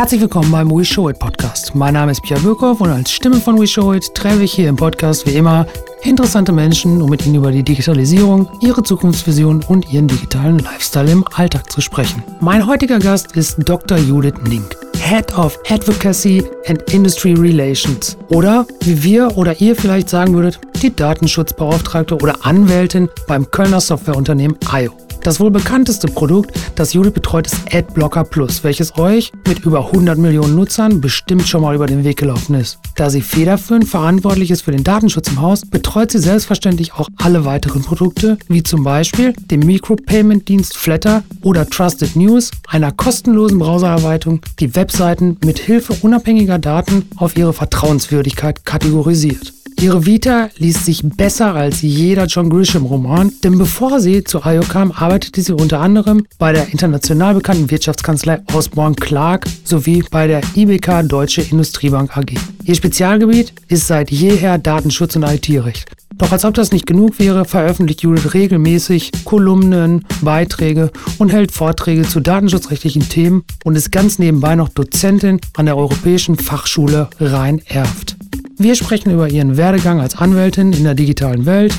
Herzlich willkommen beim We Show It Podcast. Mein Name ist Pierre Birkhoff und als Stimme von We Show It treffe ich hier im Podcast wie immer interessante Menschen, um mit ihnen über die Digitalisierung, ihre Zukunftsvision und ihren digitalen Lifestyle im Alltag zu sprechen. Mein heutiger Gast ist Dr. Judith Nink. Head of Advocacy and Industry Relations. Oder, wie wir oder ihr vielleicht sagen würdet, die Datenschutzbeauftragte oder Anwältin beim Kölner Softwareunternehmen IO. Das wohl bekannteste Produkt, das Judith betreut, ist AdBlocker Plus, welches euch mit über 100 Millionen Nutzern bestimmt schon mal über den Weg gelaufen ist. Da sie federführend verantwortlich ist für den Datenschutz im Haus, betreut sie selbstverständlich auch alle weiteren Produkte, wie zum Beispiel den Micropayment-Dienst Flatter oder Trusted News, einer kostenlosen Browsererweiterung, die Webseiten mit Hilfe unabhängiger Daten auf ihre Vertrauenswürdigkeit kategorisiert. Ihre Vita liest sich besser als jeder John Grisham-Roman, denn bevor sie zu IO kam, arbeitete sie unter anderem bei der international bekannten Wirtschaftskanzlei Osborne Clark sowie bei der IBK Deutsche Industriebank AG. Ihr Spezialgebiet ist seit jeher Datenschutz und IT-Recht. Doch als ob das nicht genug wäre, veröffentlicht Judith regelmäßig Kolumnen, Beiträge und hält Vorträge zu datenschutzrechtlichen Themen und ist ganz nebenbei noch Dozentin an der Europäischen Fachschule Rhein-Erft. Wir sprechen über ihren Werdegang als Anwältin in der digitalen Welt,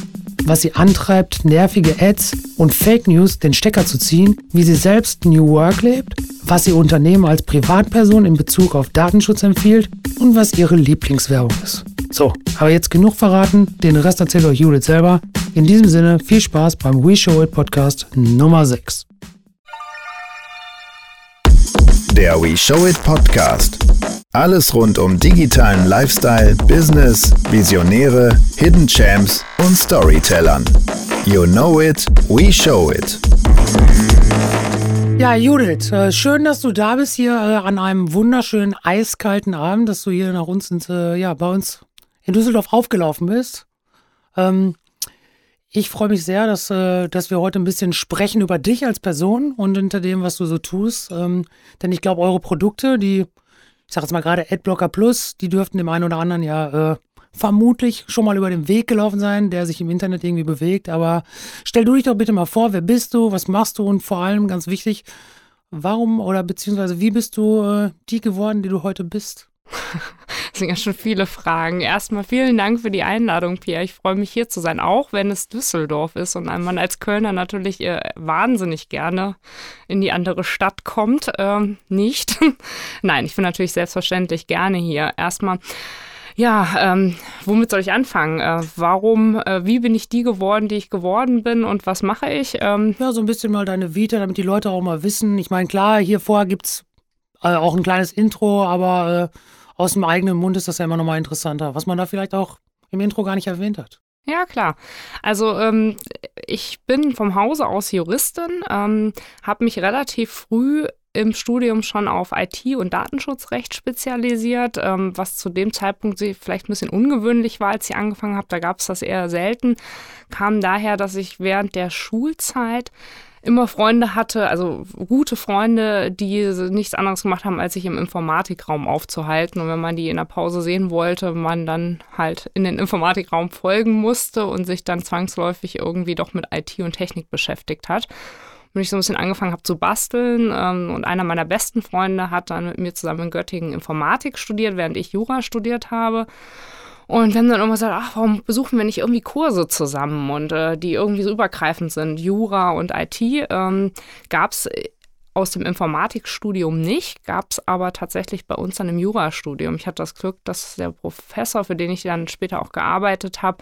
was sie antreibt, nervige Ads und Fake News den Stecker zu ziehen, wie sie selbst New Work lebt, was ihr Unternehmen als Privatperson in Bezug auf Datenschutz empfiehlt und was ihre Lieblingswerbung ist. So, aber jetzt genug verraten, den Rest erzählt euch Judith selber. In diesem Sinne viel Spaß beim We Show It Podcast Nummer 6. Der We Show It Podcast. Alles rund um digitalen Lifestyle, Business, Visionäre, Hidden Champs und Storytellern. You know it, we show it. Ja, Judith, äh, schön, dass du da bist hier äh, an einem wunderschönen eiskalten Abend, dass du hier nach uns ins, äh, ja, bei uns in Düsseldorf aufgelaufen bist. Ähm, ich freue mich sehr, dass, dass wir heute ein bisschen sprechen über dich als Person und hinter dem, was du so tust. Ähm, denn ich glaube, eure Produkte, die ich sage jetzt mal gerade Adblocker Plus, die dürften dem einen oder anderen ja äh, vermutlich schon mal über den Weg gelaufen sein, der sich im Internet irgendwie bewegt. Aber stell du dich doch bitte mal vor, wer bist du, was machst du und vor allem ganz wichtig, warum oder beziehungsweise wie bist du äh, die geworden, die du heute bist? Das sind ja schon viele Fragen. Erstmal vielen Dank für die Einladung, Pierre. Ich freue mich hier zu sein, auch wenn es Düsseldorf ist und man als Kölner natürlich äh, wahnsinnig gerne in die andere Stadt kommt. Ähm, nicht. Nein, ich bin natürlich selbstverständlich gerne hier. Erstmal. Ja, ähm, womit soll ich anfangen? Äh, warum, äh, wie bin ich die geworden, die ich geworden bin und was mache ich? Ähm, ja, so ein bisschen mal deine Vita, damit die Leute auch mal wissen. Ich meine, klar, hier vorher gibt es äh, auch ein kleines Intro, aber äh, aus dem eigenen Mund ist das ja immer noch mal interessanter, was man da vielleicht auch im Intro gar nicht erwähnt hat. Ja, klar. Also ähm, ich bin vom Hause aus Juristin, ähm, habe mich relativ früh im Studium schon auf IT und Datenschutzrecht spezialisiert, ähm, was zu dem Zeitpunkt vielleicht ein bisschen ungewöhnlich war, als ich angefangen habe. Da gab es das eher selten. Kam daher, dass ich während der Schulzeit immer Freunde hatte, also gute Freunde, die nichts anderes gemacht haben, als sich im Informatikraum aufzuhalten. Und wenn man die in der Pause sehen wollte, man dann halt in den Informatikraum folgen musste und sich dann zwangsläufig irgendwie doch mit IT und Technik beschäftigt hat. Und ich so ein bisschen angefangen habe zu basteln. Ähm, und einer meiner besten Freunde hat dann mit mir zusammen in Göttingen Informatik studiert, während ich Jura studiert habe. Und wir haben dann immer gesagt, ach, warum besuchen wir nicht irgendwie Kurse zusammen und äh, die irgendwie so übergreifend sind, Jura und IT. Ähm, Gab es aus dem Informatikstudium nicht, gab es aber tatsächlich bei uns dann im Jurastudium. Ich hatte das Glück, dass der Professor, für den ich dann später auch gearbeitet habe,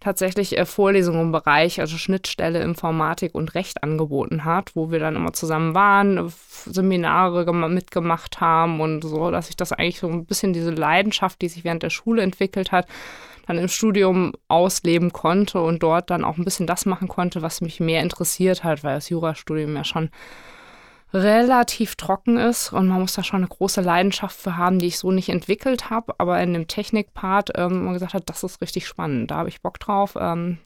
tatsächlich äh, Vorlesungen im Bereich, also Schnittstelle Informatik und Recht angeboten hat, wo wir dann immer zusammen waren, Seminare mitgemacht haben und so, dass ich das eigentlich so ein bisschen diese Leidenschaft, die sich während der Schule entwickelt hat, dann im Studium ausleben konnte und dort dann auch ein bisschen das machen konnte, was mich mehr interessiert hat, weil das Jurastudium ja schon relativ trocken ist und man muss da schon eine große Leidenschaft für haben, die ich so nicht entwickelt habe, aber in dem Technikpart ähm, man gesagt hat, das ist richtig spannend, da habe ich Bock drauf. Ähm,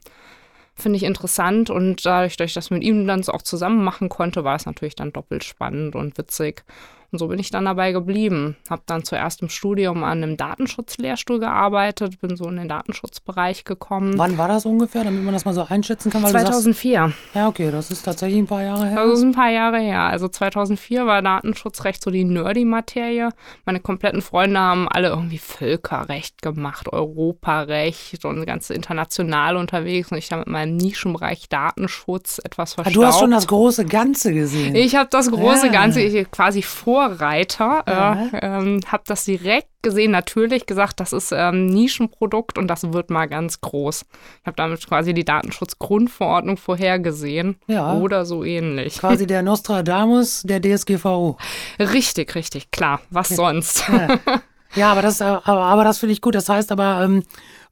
Finde ich interessant und dadurch, dass ich das mit ihm dann so auch zusammen machen konnte, war es natürlich dann doppelt spannend und witzig. Und so bin ich dann dabei geblieben. Habe dann zuerst im Studium an einem Datenschutzlehrstuhl gearbeitet, bin so in den Datenschutzbereich gekommen. Wann war das ungefähr, damit man das mal so einschätzen kann? 2004. Sagst, ja, okay, das ist tatsächlich ein paar Jahre her. Das ist ein paar Jahre her. Also 2004 war Datenschutzrecht so die nerdy-Materie. Meine kompletten Freunde haben alle irgendwie Völkerrecht gemacht, Europarecht und ganz international unterwegs. Und ich da mit meinem Nischenbereich Datenschutz etwas verstaubt. Ah, du hast schon das große Ganze gesehen. Ich habe das große ja. Ganze, ich quasi Vorreiter, ja. äh, ähm, habe das direkt gesehen, natürlich gesagt, das ist ähm, Nischenprodukt und das wird mal ganz groß. Ich habe damit quasi die Datenschutzgrundverordnung vorhergesehen ja. oder so ähnlich. Quasi der Nostradamus der DSGVO. Richtig, richtig, klar. Was ja. sonst? Ja. ja, aber das, aber, aber das finde ich gut. Das heißt aber, ähm,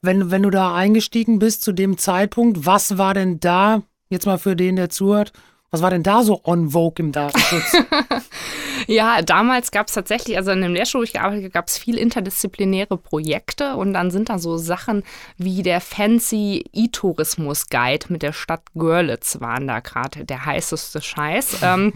wenn, wenn du da eingestiegen bist zu dem Zeitpunkt, was war denn da, jetzt mal für den, der zuhört, was war denn da so on vogue im Datenschutz? ja, damals gab es tatsächlich, also in dem Lehrstuhl, wo ich gearbeitet habe, gab es viel interdisziplinäre Projekte und dann sind da so Sachen wie der fancy E-Tourismus-Guide mit der Stadt Görlitz waren da gerade der heißeste Scheiß. ähm,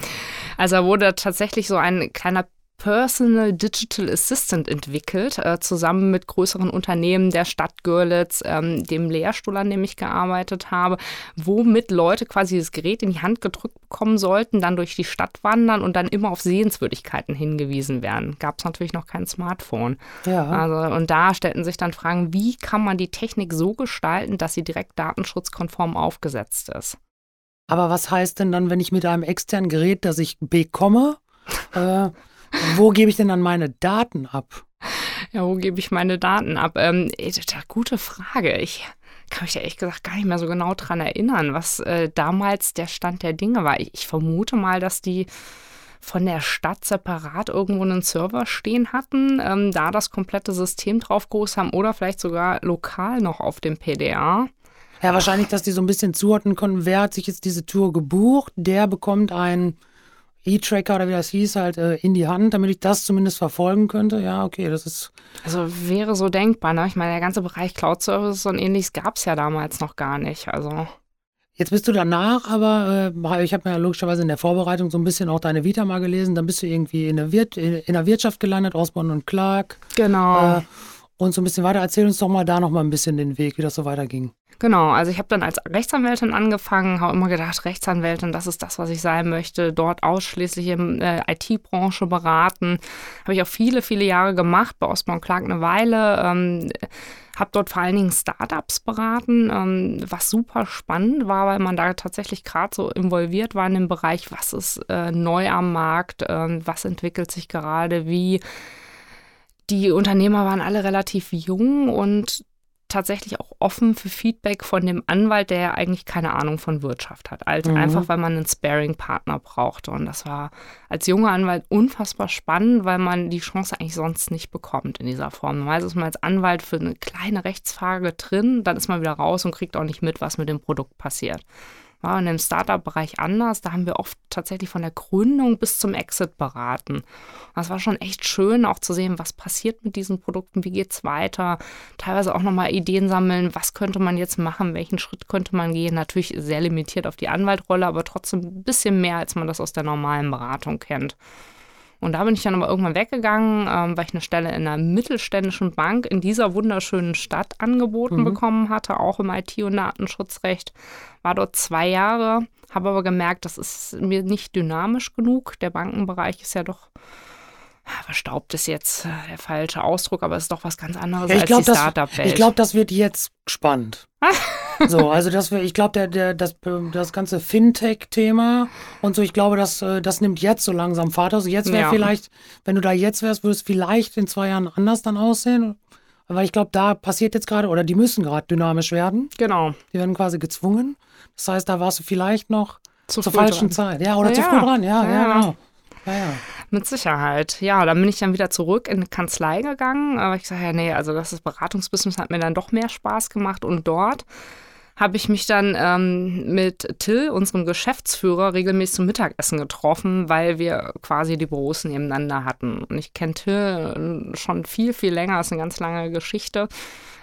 also wurde tatsächlich so ein kleiner Personal Digital Assistant entwickelt, äh, zusammen mit größeren Unternehmen der Stadt Görlitz, ähm, dem Lehrstuhl, an dem ich gearbeitet habe, womit Leute quasi das Gerät in die Hand gedrückt bekommen sollten, dann durch die Stadt wandern und dann immer auf Sehenswürdigkeiten hingewiesen werden. Gab es natürlich noch kein Smartphone. Ja. Also, und da stellten sich dann Fragen, wie kann man die Technik so gestalten, dass sie direkt datenschutzkonform aufgesetzt ist. Aber was heißt denn dann, wenn ich mit einem externen Gerät, das ich bekomme, äh, wo gebe ich denn dann meine Daten ab? Ja, wo gebe ich meine Daten ab? Ähm, gute Frage. Ich kann mich da ehrlich gesagt gar nicht mehr so genau dran erinnern, was äh, damals der Stand der Dinge war. Ich, ich vermute mal, dass die von der Stadt separat irgendwo einen Server stehen hatten, ähm, da das komplette System drauf groß haben oder vielleicht sogar lokal noch auf dem PDA. Ja, wahrscheinlich, dass die so ein bisschen zuordnen konnten, wer hat sich jetzt diese Tour gebucht, der bekommt ein E-Tracker oder wie das hieß, halt äh, in die Hand, damit ich das zumindest verfolgen könnte. Ja, okay, das ist. Also wäre so denkbar, ne? Ich meine, der ganze Bereich Cloud Services und ähnliches gab es ja damals noch gar nicht. Also. Jetzt bist du danach, aber äh, ich habe mir ja logischerweise in der Vorbereitung so ein bisschen auch deine Vita mal gelesen. Dann bist du irgendwie in der, Wirt, in, der Wirtschaft gelandet, Osborne und Clark. Genau. Äh, und so ein bisschen weiter. Erzähl uns doch mal da noch mal ein bisschen den Weg, wie das so weiterging. Genau, also ich habe dann als Rechtsanwältin angefangen, habe immer gedacht, Rechtsanwältin, das ist das, was ich sein möchte, dort ausschließlich in äh, IT-Branche beraten. Habe ich auch viele, viele Jahre gemacht, bei Osborne Clark eine Weile. Ähm, habe dort vor allen Dingen Startups beraten, ähm, was super spannend war, weil man da tatsächlich gerade so involviert war in dem Bereich, was ist äh, neu am Markt, äh, was entwickelt sich gerade, wie die Unternehmer waren alle relativ jung und tatsächlich auch offen für Feedback von dem Anwalt, der ja eigentlich keine Ahnung von Wirtschaft hat. Also mhm. einfach, weil man einen Sparing-Partner brauchte. Und das war als junger Anwalt unfassbar spannend, weil man die Chance eigentlich sonst nicht bekommt in dieser Form. Normalerweise ist man als Anwalt für eine kleine Rechtsfrage drin, dann ist man wieder raus und kriegt auch nicht mit, was mit dem Produkt passiert war in dem Startup-Bereich anders. Da haben wir oft tatsächlich von der Gründung bis zum Exit beraten. Das war schon echt schön, auch zu sehen, was passiert mit diesen Produkten, wie geht es weiter. Teilweise auch nochmal Ideen sammeln, was könnte man jetzt machen, welchen Schritt könnte man gehen. Natürlich sehr limitiert auf die Anwaltrolle, aber trotzdem ein bisschen mehr, als man das aus der normalen Beratung kennt. Und da bin ich dann aber irgendwann weggegangen, ähm, weil ich eine Stelle in einer mittelständischen Bank in dieser wunderschönen Stadt angeboten mhm. bekommen hatte, auch im IT- und Datenschutzrecht. War dort zwei Jahre, habe aber gemerkt, das ist mir nicht dynamisch genug. Der Bankenbereich ist ja doch verstaubt ist jetzt äh, der falsche Ausdruck, aber es ist doch was ganz anderes ja, als glaub, die Startup-Welt. Ich glaube, das wird jetzt spannend. so, also das, ich glaube, der, der, das, das ganze Fintech-Thema und so, ich glaube, das, äh, das nimmt jetzt so langsam Fahrt aus. Jetzt wäre ja. vielleicht, wenn du da jetzt wärst, würde es vielleicht in zwei Jahren anders dann aussehen. Weil ich glaube, da passiert jetzt gerade, oder die müssen gerade dynamisch werden. Genau. Die werden quasi gezwungen. Das heißt, da warst du vielleicht noch zu zur falschen dran. Zeit. Ja, oder ja, zu früh dran. Ja, ja, ja genau. Ja, ja. Mit Sicherheit. Ja, dann bin ich dann wieder zurück in die Kanzlei gegangen. Aber ich sage ja, nee, also das Beratungsbusiness hat mir dann doch mehr Spaß gemacht. Und dort habe ich mich dann ähm, mit Till, unserem Geschäftsführer, regelmäßig zum Mittagessen getroffen, weil wir quasi die Büros nebeneinander hatten. Und ich kenne Till äh, schon viel, viel länger, ist eine ganz lange Geschichte.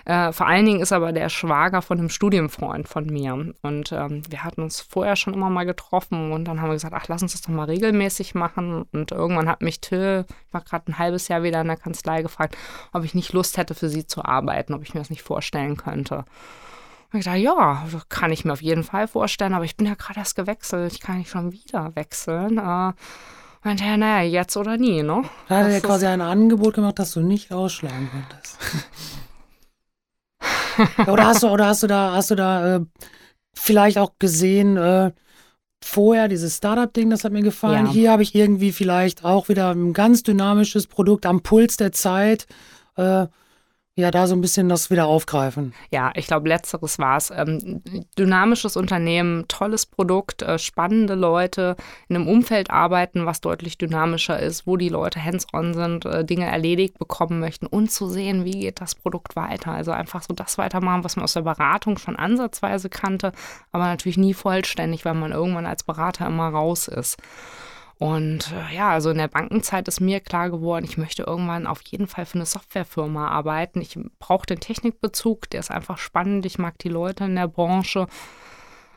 Äh, vor allen Dingen ist aber der Schwager von einem Studienfreund von mir. Und ähm, wir hatten uns vorher schon immer mal getroffen und dann haben wir gesagt, ach, lass uns das doch mal regelmäßig machen. Und irgendwann hat mich Till, ich war gerade ein halbes Jahr wieder in der Kanzlei, gefragt, ob ich nicht Lust hätte, für sie zu arbeiten, ob ich mir das nicht vorstellen könnte. Und ich dachte, ja, kann ich mir auf jeden Fall vorstellen, aber ich bin ja gerade erst gewechselt, ich kann nicht schon wieder wechseln. Äh, meinte er, naja, jetzt oder nie, ne? Da hat er quasi ein Angebot gemacht, das du nicht ausschlagen konntest. oder hast du, oder hast du da, hast du da äh, vielleicht auch gesehen, äh, vorher dieses Startup-Ding, das hat mir gefallen. Ja. Hier habe ich irgendwie vielleicht auch wieder ein ganz dynamisches Produkt am Puls der Zeit. Äh, ja, da so ein bisschen das wieder aufgreifen. Ja, ich glaube, letzteres war es. Ähm, dynamisches Unternehmen, tolles Produkt, äh, spannende Leute, in einem Umfeld arbeiten, was deutlich dynamischer ist, wo die Leute hands-on sind, äh, Dinge erledigt bekommen möchten und zu sehen, wie geht das Produkt weiter. Also einfach so das weitermachen, was man aus der Beratung schon ansatzweise kannte, aber natürlich nie vollständig, weil man irgendwann als Berater immer raus ist. Und äh, ja, also in der Bankenzeit ist mir klar geworden, ich möchte irgendwann auf jeden Fall für eine Softwarefirma arbeiten. Ich brauche den Technikbezug, der ist einfach spannend. Ich mag die Leute in der Branche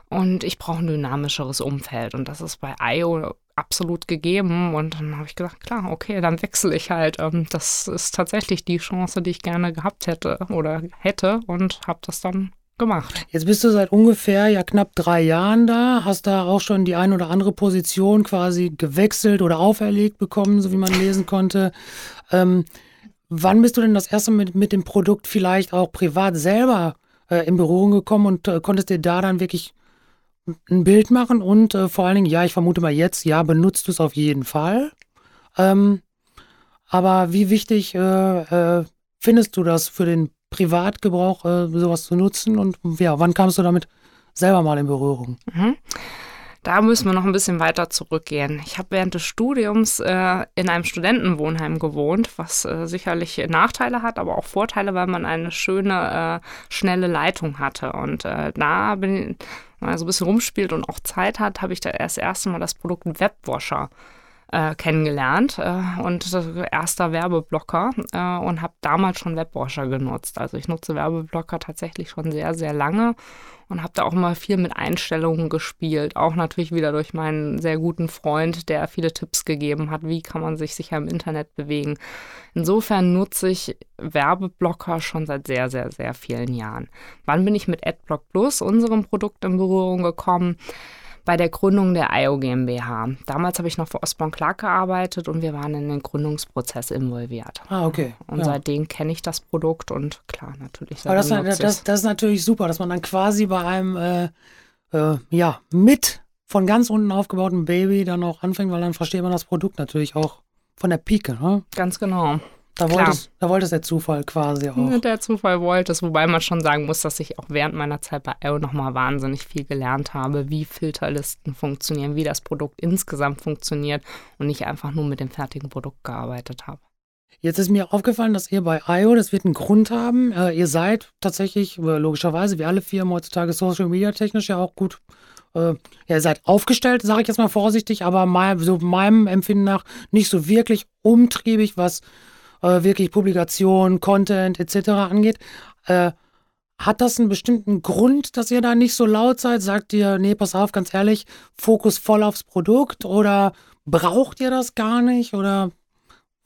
und ich brauche ein dynamischeres Umfeld. Und das ist bei IO absolut gegeben. Und dann habe ich gesagt, klar, okay, dann wechsle ich halt. Ähm, das ist tatsächlich die Chance, die ich gerne gehabt hätte oder hätte und habe das dann gemacht. Jetzt bist du seit ungefähr ja knapp drei Jahren da, hast da auch schon die ein oder andere Position quasi gewechselt oder auferlegt bekommen, so wie man lesen konnte. Ähm, wann bist du denn das erste mit, mit dem Produkt vielleicht auch privat selber äh, in Berührung gekommen und äh, konntest dir da dann wirklich ein Bild machen und äh, vor allen Dingen, ja, ich vermute mal jetzt, ja, benutzt du es auf jeden Fall. Ähm, aber wie wichtig äh, äh, findest du das für den Privatgebrauch äh, sowas zu nutzen? Und ja, wann kamst du damit selber mal in Berührung? Mhm. Da müssen wir noch ein bisschen weiter zurückgehen. Ich habe während des Studiums äh, in einem Studentenwohnheim gewohnt, was äh, sicherlich Nachteile hat, aber auch Vorteile, weil man eine schöne, äh, schnelle Leitung hatte. Und äh, da bin ich, mal so ein bisschen rumspielt und auch Zeit hat, habe ich da erst das erste Mal das Produkt Webwasher äh, kennengelernt äh, und erster Werbeblocker äh, und habe damals schon Webwasher genutzt. Also ich nutze Werbeblocker tatsächlich schon sehr, sehr lange und habe da auch mal viel mit Einstellungen gespielt. Auch natürlich wieder durch meinen sehr guten Freund, der viele Tipps gegeben hat, wie kann man sich sicher im Internet bewegen. Insofern nutze ich Werbeblocker schon seit sehr, sehr, sehr vielen Jahren. Wann bin ich mit AdBlock Plus, unserem Produkt, in Berührung gekommen? Bei der Gründung der IO GmbH. Damals habe ich noch für Osborne Clark gearbeitet und wir waren in den Gründungsprozess involviert. Ah, okay. Und ja. seitdem kenne ich das Produkt und klar, natürlich. Aber das, das, das, das, ist natürlich super, dass man dann quasi bei einem, äh, äh, ja, mit von ganz unten aufgebauten Baby dann auch anfängt, weil dann versteht man das Produkt natürlich auch von der Pike. Ne? Ganz genau. Da wollte, es, da wollte es der Zufall quasi auch. Der Zufall wollte es, wobei man schon sagen muss, dass ich auch während meiner Zeit bei IO nochmal wahnsinnig viel gelernt habe, wie Filterlisten funktionieren, wie das Produkt insgesamt funktioniert und nicht einfach nur mit dem fertigen Produkt gearbeitet habe. Jetzt ist mir aufgefallen, dass ihr bei IO, das wird einen Grund haben, äh, ihr seid tatsächlich, äh, logischerweise, wie alle Firmen heutzutage Social Media technisch ja auch gut äh, ja, ihr seid aufgestellt, sage ich jetzt mal vorsichtig, aber mein, so meinem Empfinden nach nicht so wirklich umtriebig, was äh, wirklich Publikation, Content etc. angeht. Äh, hat das einen bestimmten Grund, dass ihr da nicht so laut seid? Sagt ihr, nee, pass auf, ganz ehrlich, Fokus voll aufs Produkt oder braucht ihr das gar nicht? Oder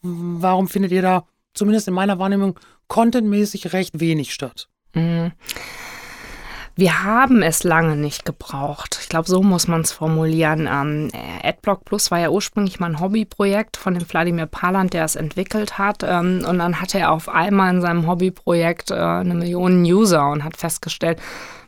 warum findet ihr da zumindest in meiner Wahrnehmung contentmäßig recht wenig statt? Mhm. Wir haben es lange nicht gebraucht. Ich glaube, so muss man es formulieren. Ähm, AdBlock Plus war ja ursprünglich mal ein Hobbyprojekt von dem Wladimir Paland, der es entwickelt hat. Ähm, und dann hatte er auf einmal in seinem Hobbyprojekt äh, eine Million User und hat festgestellt,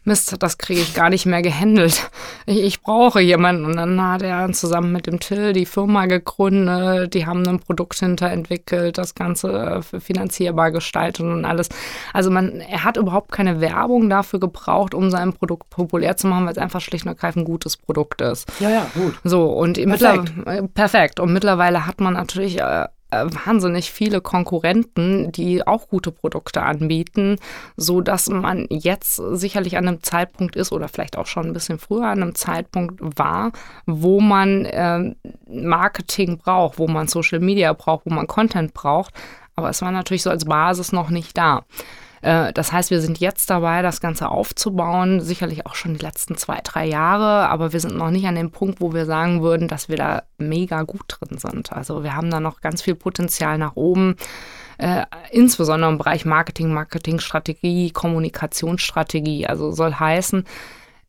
Mist, das kriege ich gar nicht mehr gehandelt. Ich, ich, brauche jemanden. Und dann hat er zusammen mit dem Till die Firma gegründet. Die haben ein Produkt hinterentwickelt, das Ganze äh, finanzierbar gestaltet und alles. Also man, er hat überhaupt keine Werbung dafür gebraucht, um sein Produkt populär zu machen, weil es einfach schlicht und ergreifend ein gutes Produkt ist. Ja, ja, gut. So, und perfekt. perfekt. Und mittlerweile hat man natürlich äh, wahnsinnig viele Konkurrenten, die auch gute Produkte anbieten, so dass man jetzt sicherlich an einem Zeitpunkt ist oder vielleicht auch schon ein bisschen früher an einem Zeitpunkt war, wo man äh, Marketing braucht, wo man Social Media braucht, wo man Content braucht. Aber es war natürlich so als Basis noch nicht da. Äh, das heißt, wir sind jetzt dabei, das Ganze aufzubauen, sicherlich auch schon die letzten zwei, drei Jahre, aber wir sind noch nicht an dem Punkt, wo wir sagen würden, dass wir da mega gut drin sind. Also wir haben da noch ganz viel Potenzial nach oben. Äh, insbesondere im Bereich Marketing, Marketingstrategie, Kommunikationsstrategie. Also soll heißen,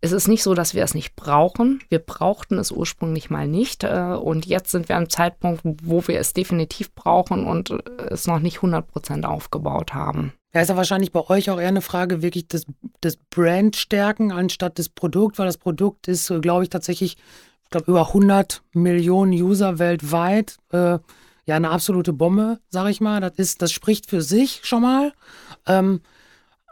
es ist nicht so, dass wir es nicht brauchen. Wir brauchten es ursprünglich mal nicht. Äh, und jetzt sind wir am Zeitpunkt, wo wir es definitiv brauchen und es noch nicht 100 Prozent aufgebaut haben. Ja, ist ja wahrscheinlich bei euch auch eher eine Frage wirklich des, des Brand-Stärken anstatt des Produkts, weil das Produkt ist, äh, glaube ich, tatsächlich, ich glaube, über 100 Millionen User weltweit. Äh, ja, eine absolute Bombe, sage ich mal. Das, ist, das spricht für sich schon mal. Ähm,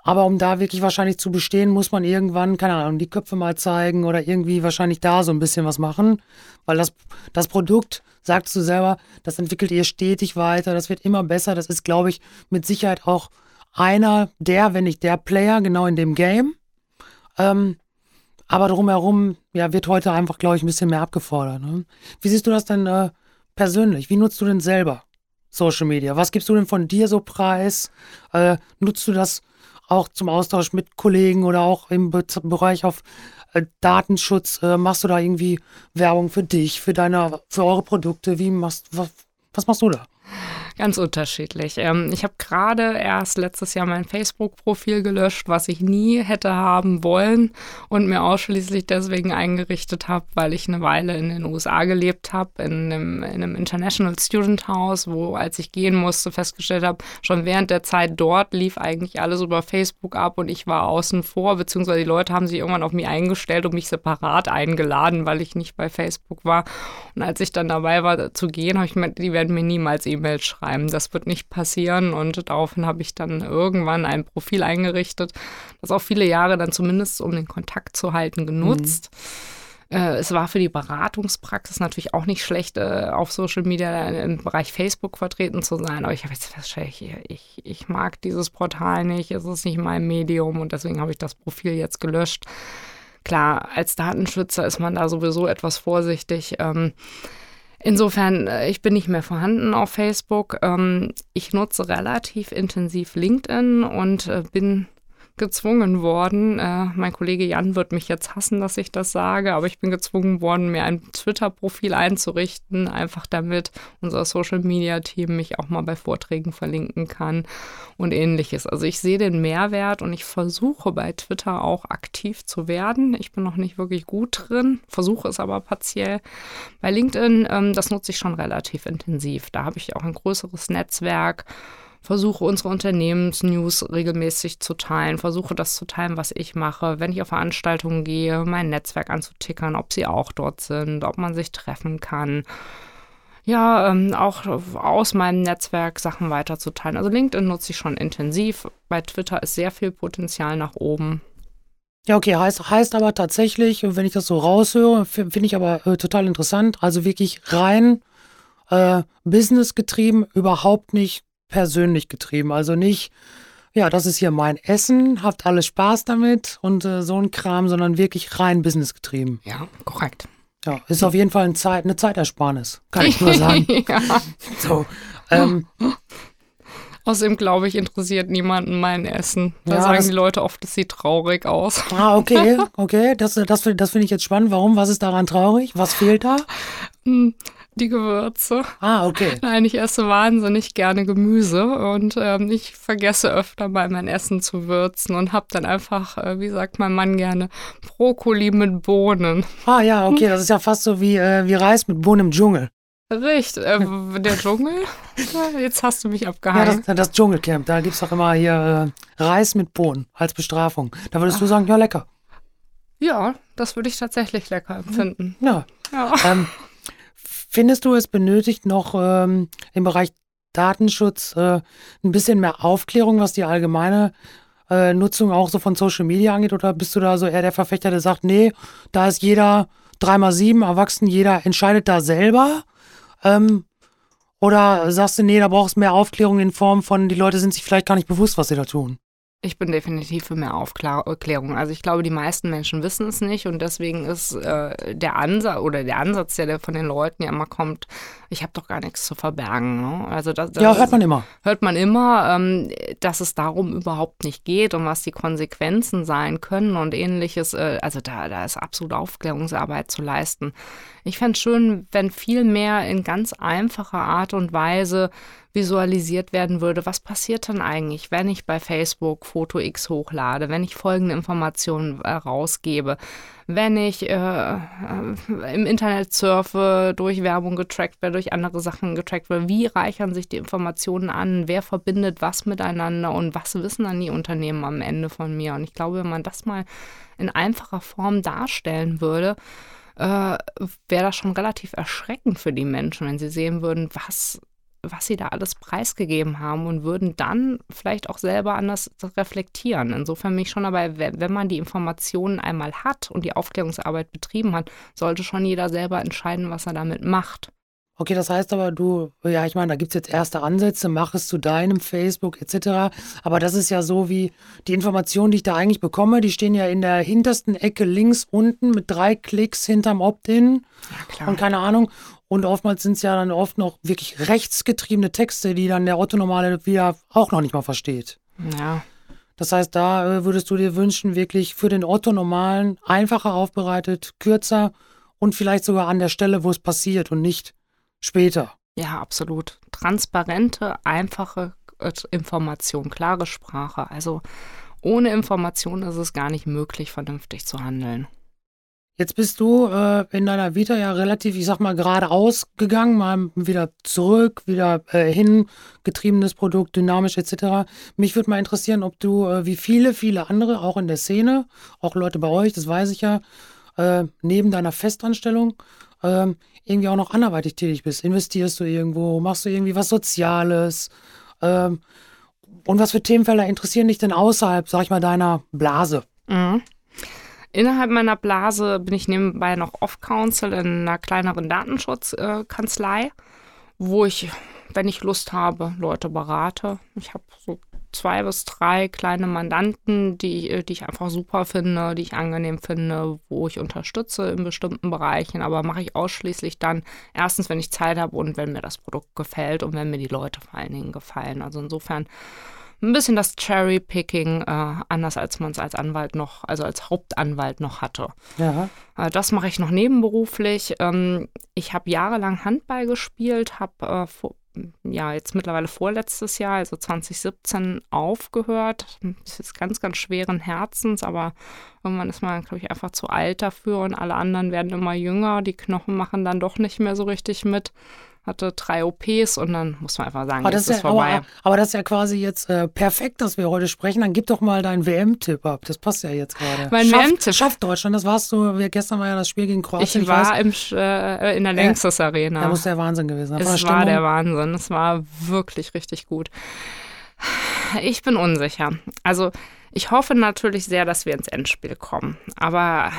aber um da wirklich wahrscheinlich zu bestehen, muss man irgendwann, keine Ahnung, die Köpfe mal zeigen oder irgendwie wahrscheinlich da so ein bisschen was machen. Weil das, das Produkt, sagst du selber, das entwickelt ihr stetig weiter, das wird immer besser. Das ist, glaube ich, mit Sicherheit auch einer der, wenn nicht der Player, genau in dem Game. Ähm, aber drumherum ja, wird heute einfach, glaube ich, ein bisschen mehr abgefordert. Ne? Wie siehst du das denn äh, persönlich? Wie nutzt du denn selber Social Media? Was gibst du denn von dir so preis? Äh, nutzt du das auch zum Austausch mit Kollegen oder auch im Be Bereich auf äh, Datenschutz? Äh, machst du da irgendwie Werbung für dich, für deine, für eure Produkte? Wie machst was, was machst du da? Ganz unterschiedlich. Ähm, ich habe gerade erst letztes Jahr mein Facebook-Profil gelöscht, was ich nie hätte haben wollen und mir ausschließlich deswegen eingerichtet habe, weil ich eine Weile in den USA gelebt habe, in einem, in einem International Student House, wo, als ich gehen musste, festgestellt habe, schon während der Zeit dort lief eigentlich alles über Facebook ab und ich war außen vor, beziehungsweise die Leute haben sich irgendwann auf mich eingestellt und mich separat eingeladen, weil ich nicht bei Facebook war. Und als ich dann dabei war zu gehen, habe ich mir, die werden mir niemals E-Mails schreiben schreiben. Das wird nicht passieren und daraufhin habe ich dann irgendwann ein Profil eingerichtet, das auch viele Jahre dann zumindest, um den Kontakt zu halten, genutzt. Mhm. Äh, es war für die Beratungspraxis natürlich auch nicht schlecht, äh, auf Social Media im Bereich Facebook vertreten zu sein. Aber ich habe jetzt festgestellt, ich, ich mag dieses Portal nicht, es ist nicht mein Medium und deswegen habe ich das Profil jetzt gelöscht. Klar, als Datenschützer ist man da sowieso etwas vorsichtig. Ähm, Insofern, äh, ich bin nicht mehr vorhanden auf Facebook. Ähm, ich nutze relativ intensiv LinkedIn und äh, bin gezwungen worden, äh, mein Kollege Jan wird mich jetzt hassen, dass ich das sage, aber ich bin gezwungen worden, mir ein Twitter-Profil einzurichten, einfach damit unser Social-Media-Team mich auch mal bei Vorträgen verlinken kann und ähnliches. Also ich sehe den Mehrwert und ich versuche bei Twitter auch aktiv zu werden. Ich bin noch nicht wirklich gut drin, versuche es aber partiell. Bei LinkedIn, ähm, das nutze ich schon relativ intensiv. Da habe ich auch ein größeres Netzwerk versuche unsere Unternehmensnews regelmäßig zu teilen, versuche das zu teilen, was ich mache, wenn ich auf Veranstaltungen gehe, mein Netzwerk anzutickern, ob sie auch dort sind, ob man sich treffen kann. Ja, ähm, auch aus meinem Netzwerk Sachen weiterzuteilen. Also LinkedIn nutze ich schon intensiv. Bei Twitter ist sehr viel Potenzial nach oben. Ja, okay, heißt, heißt aber tatsächlich, wenn ich das so raushöre, finde ich aber äh, total interessant. Also wirklich rein äh, business getrieben, überhaupt nicht persönlich getrieben. Also nicht, ja, das ist hier mein Essen, habt alle Spaß damit und äh, so ein Kram, sondern wirklich rein Business getrieben. Ja, korrekt. Ja, ist auf jeden Fall eine, Zeit, eine Zeitersparnis, kann ich nur sagen. ja. So, ähm, Außerdem, glaube ich, interessiert niemanden mein Essen. Da ja, sagen die Leute oft, es sieht traurig aus. Ah, okay, okay. Das, das, das finde ich jetzt spannend. Warum? Was ist daran traurig? Was fehlt da? Die Gewürze. Ah, okay. Nein, ich esse wahnsinnig gerne Gemüse und ähm, ich vergesse öfter mal mein Essen zu würzen und habe dann einfach, äh, wie sagt mein Mann gerne, Brokkoli mit Bohnen. Ah ja, okay, das ist ja fast so wie, äh, wie Reis mit Bohnen im Dschungel. Richtig, äh, der Dschungel? Jetzt hast du mich abgehalten. Ja, das, das Dschungelcamp, da gibt es doch immer hier äh, Reis mit Bohnen als Bestrafung. Da würdest Ach. du sagen, ja, lecker. Ja, das würde ich tatsächlich lecker empfinden. Ja. ja. Ähm, Findest du, es benötigt noch ähm, im Bereich Datenschutz äh, ein bisschen mehr Aufklärung, was die allgemeine äh, Nutzung auch so von Social Media angeht? Oder bist du da so eher der Verfechter, der sagt, nee, da ist jeder 3x7 erwachsen, jeder entscheidet da selber? Ähm, Oder sagst du, nee, da brauchst du mehr Aufklärung in Form von, die Leute sind sich vielleicht gar nicht bewusst, was sie da tun? Ich bin definitiv für mehr Aufklärung. Also ich glaube, die meisten Menschen wissen es nicht und deswegen ist äh, der Ansatz oder der Ansatz, der, von den Leuten ja immer kommt, ich habe doch gar nichts zu verbergen. Ne? Also das, das ja, hört man immer. Hört man immer, ähm, dass es darum überhaupt nicht geht und was die Konsequenzen sein können und ähnliches. Äh, also da, da ist absolut Aufklärungsarbeit zu leisten. Ich fände es schön, wenn viel mehr in ganz einfacher Art und Weise visualisiert werden würde, was passiert dann eigentlich, wenn ich bei Facebook Foto X hochlade, wenn ich folgende Informationen äh, rausgebe, wenn ich äh, äh, im Internet surfe, durch Werbung getrackt werde, durch andere Sachen getrackt werde, wie reichern sich die Informationen an, wer verbindet was miteinander und was wissen dann die Unternehmen am Ende von mir. Und ich glaube, wenn man das mal in einfacher Form darstellen würde, äh, wäre das schon relativ erschreckend für die Menschen, wenn sie sehen würden, was was sie da alles preisgegeben haben und würden dann vielleicht auch selber anders reflektieren. Insofern mich schon aber, wenn man die Informationen einmal hat und die Aufklärungsarbeit betrieben hat, sollte schon jeder selber entscheiden, was er damit macht. Okay, das heißt aber, du, ja, ich meine, da gibt es jetzt erste Ansätze, mach es zu deinem Facebook etc. Aber das ist ja so wie die Informationen, die ich da eigentlich bekomme, die stehen ja in der hintersten Ecke links unten mit drei Klicks hinterm Opt-in. Ja, klar. Und keine Ahnung. Und oftmals sind es ja dann oft noch wirklich rechtsgetriebene Texte, die dann der Otto-Normale wieder auch noch nicht mal versteht. Ja. Das heißt, da äh, würdest du dir wünschen, wirklich für den Otto-Normalen einfacher aufbereitet, kürzer und vielleicht sogar an der Stelle, wo es passiert und nicht später. Ja, absolut. Transparente, einfache äh, Information, klare Sprache. Also ohne Information ist es gar nicht möglich, vernünftig zu handeln. Jetzt bist du äh, in deiner Vita ja relativ, ich sag mal, geradeaus gegangen, mal wieder zurück, wieder äh, hin, getriebenes Produkt, dynamisch etc. Mich würde mal interessieren, ob du, äh, wie viele, viele andere, auch in der Szene, auch Leute bei euch, das weiß ich ja, äh, neben deiner Festanstellung ähm, irgendwie auch noch anderweitig tätig bist. Investierst du irgendwo, machst du irgendwie was Soziales? Ähm, und was für Themenfelder interessieren dich denn außerhalb, sag ich mal, deiner Blase? Mhm. Innerhalb meiner Blase bin ich nebenbei noch Off-Counsel in einer kleineren Datenschutzkanzlei, wo ich, wenn ich Lust habe, Leute berate. Ich habe so zwei bis drei kleine Mandanten, die, die ich einfach super finde, die ich angenehm finde, wo ich unterstütze in bestimmten Bereichen, aber mache ich ausschließlich dann erstens, wenn ich Zeit habe und wenn mir das Produkt gefällt und wenn mir die Leute vor allen Dingen gefallen. Also insofern ein bisschen das Cherry-Picking, äh, anders als man es als Anwalt noch, also als Hauptanwalt noch hatte. Ja. Äh, das mache ich noch nebenberuflich. Ähm, ich habe jahrelang Handball gespielt, habe äh, ja jetzt mittlerweile vorletztes Jahr, also 2017, aufgehört. Das ist ganz, ganz schweren Herzens, aber irgendwann ist man, glaube ich, einfach zu alt dafür und alle anderen werden immer jünger. Die Knochen machen dann doch nicht mehr so richtig mit hatte drei OPs und dann muss man einfach sagen, aber jetzt ist, ist ja, vorbei. Aber, aber, das ist ja quasi jetzt äh, perfekt, dass wir heute sprechen. Dann gib doch mal deinen WM-Tipp ab. Das passt ja jetzt gerade. Mein WM-Tipp. Schafft Deutschland, das warst du, gestern war ja das Spiel gegen Kroatien. Ich, ich war im, äh, in der Längstes Arena. Da muss der Wahnsinn gewesen sein. Es war der Wahnsinn. Es war wirklich richtig gut. Ich bin unsicher. Also ich hoffe natürlich sehr, dass wir ins Endspiel kommen. Aber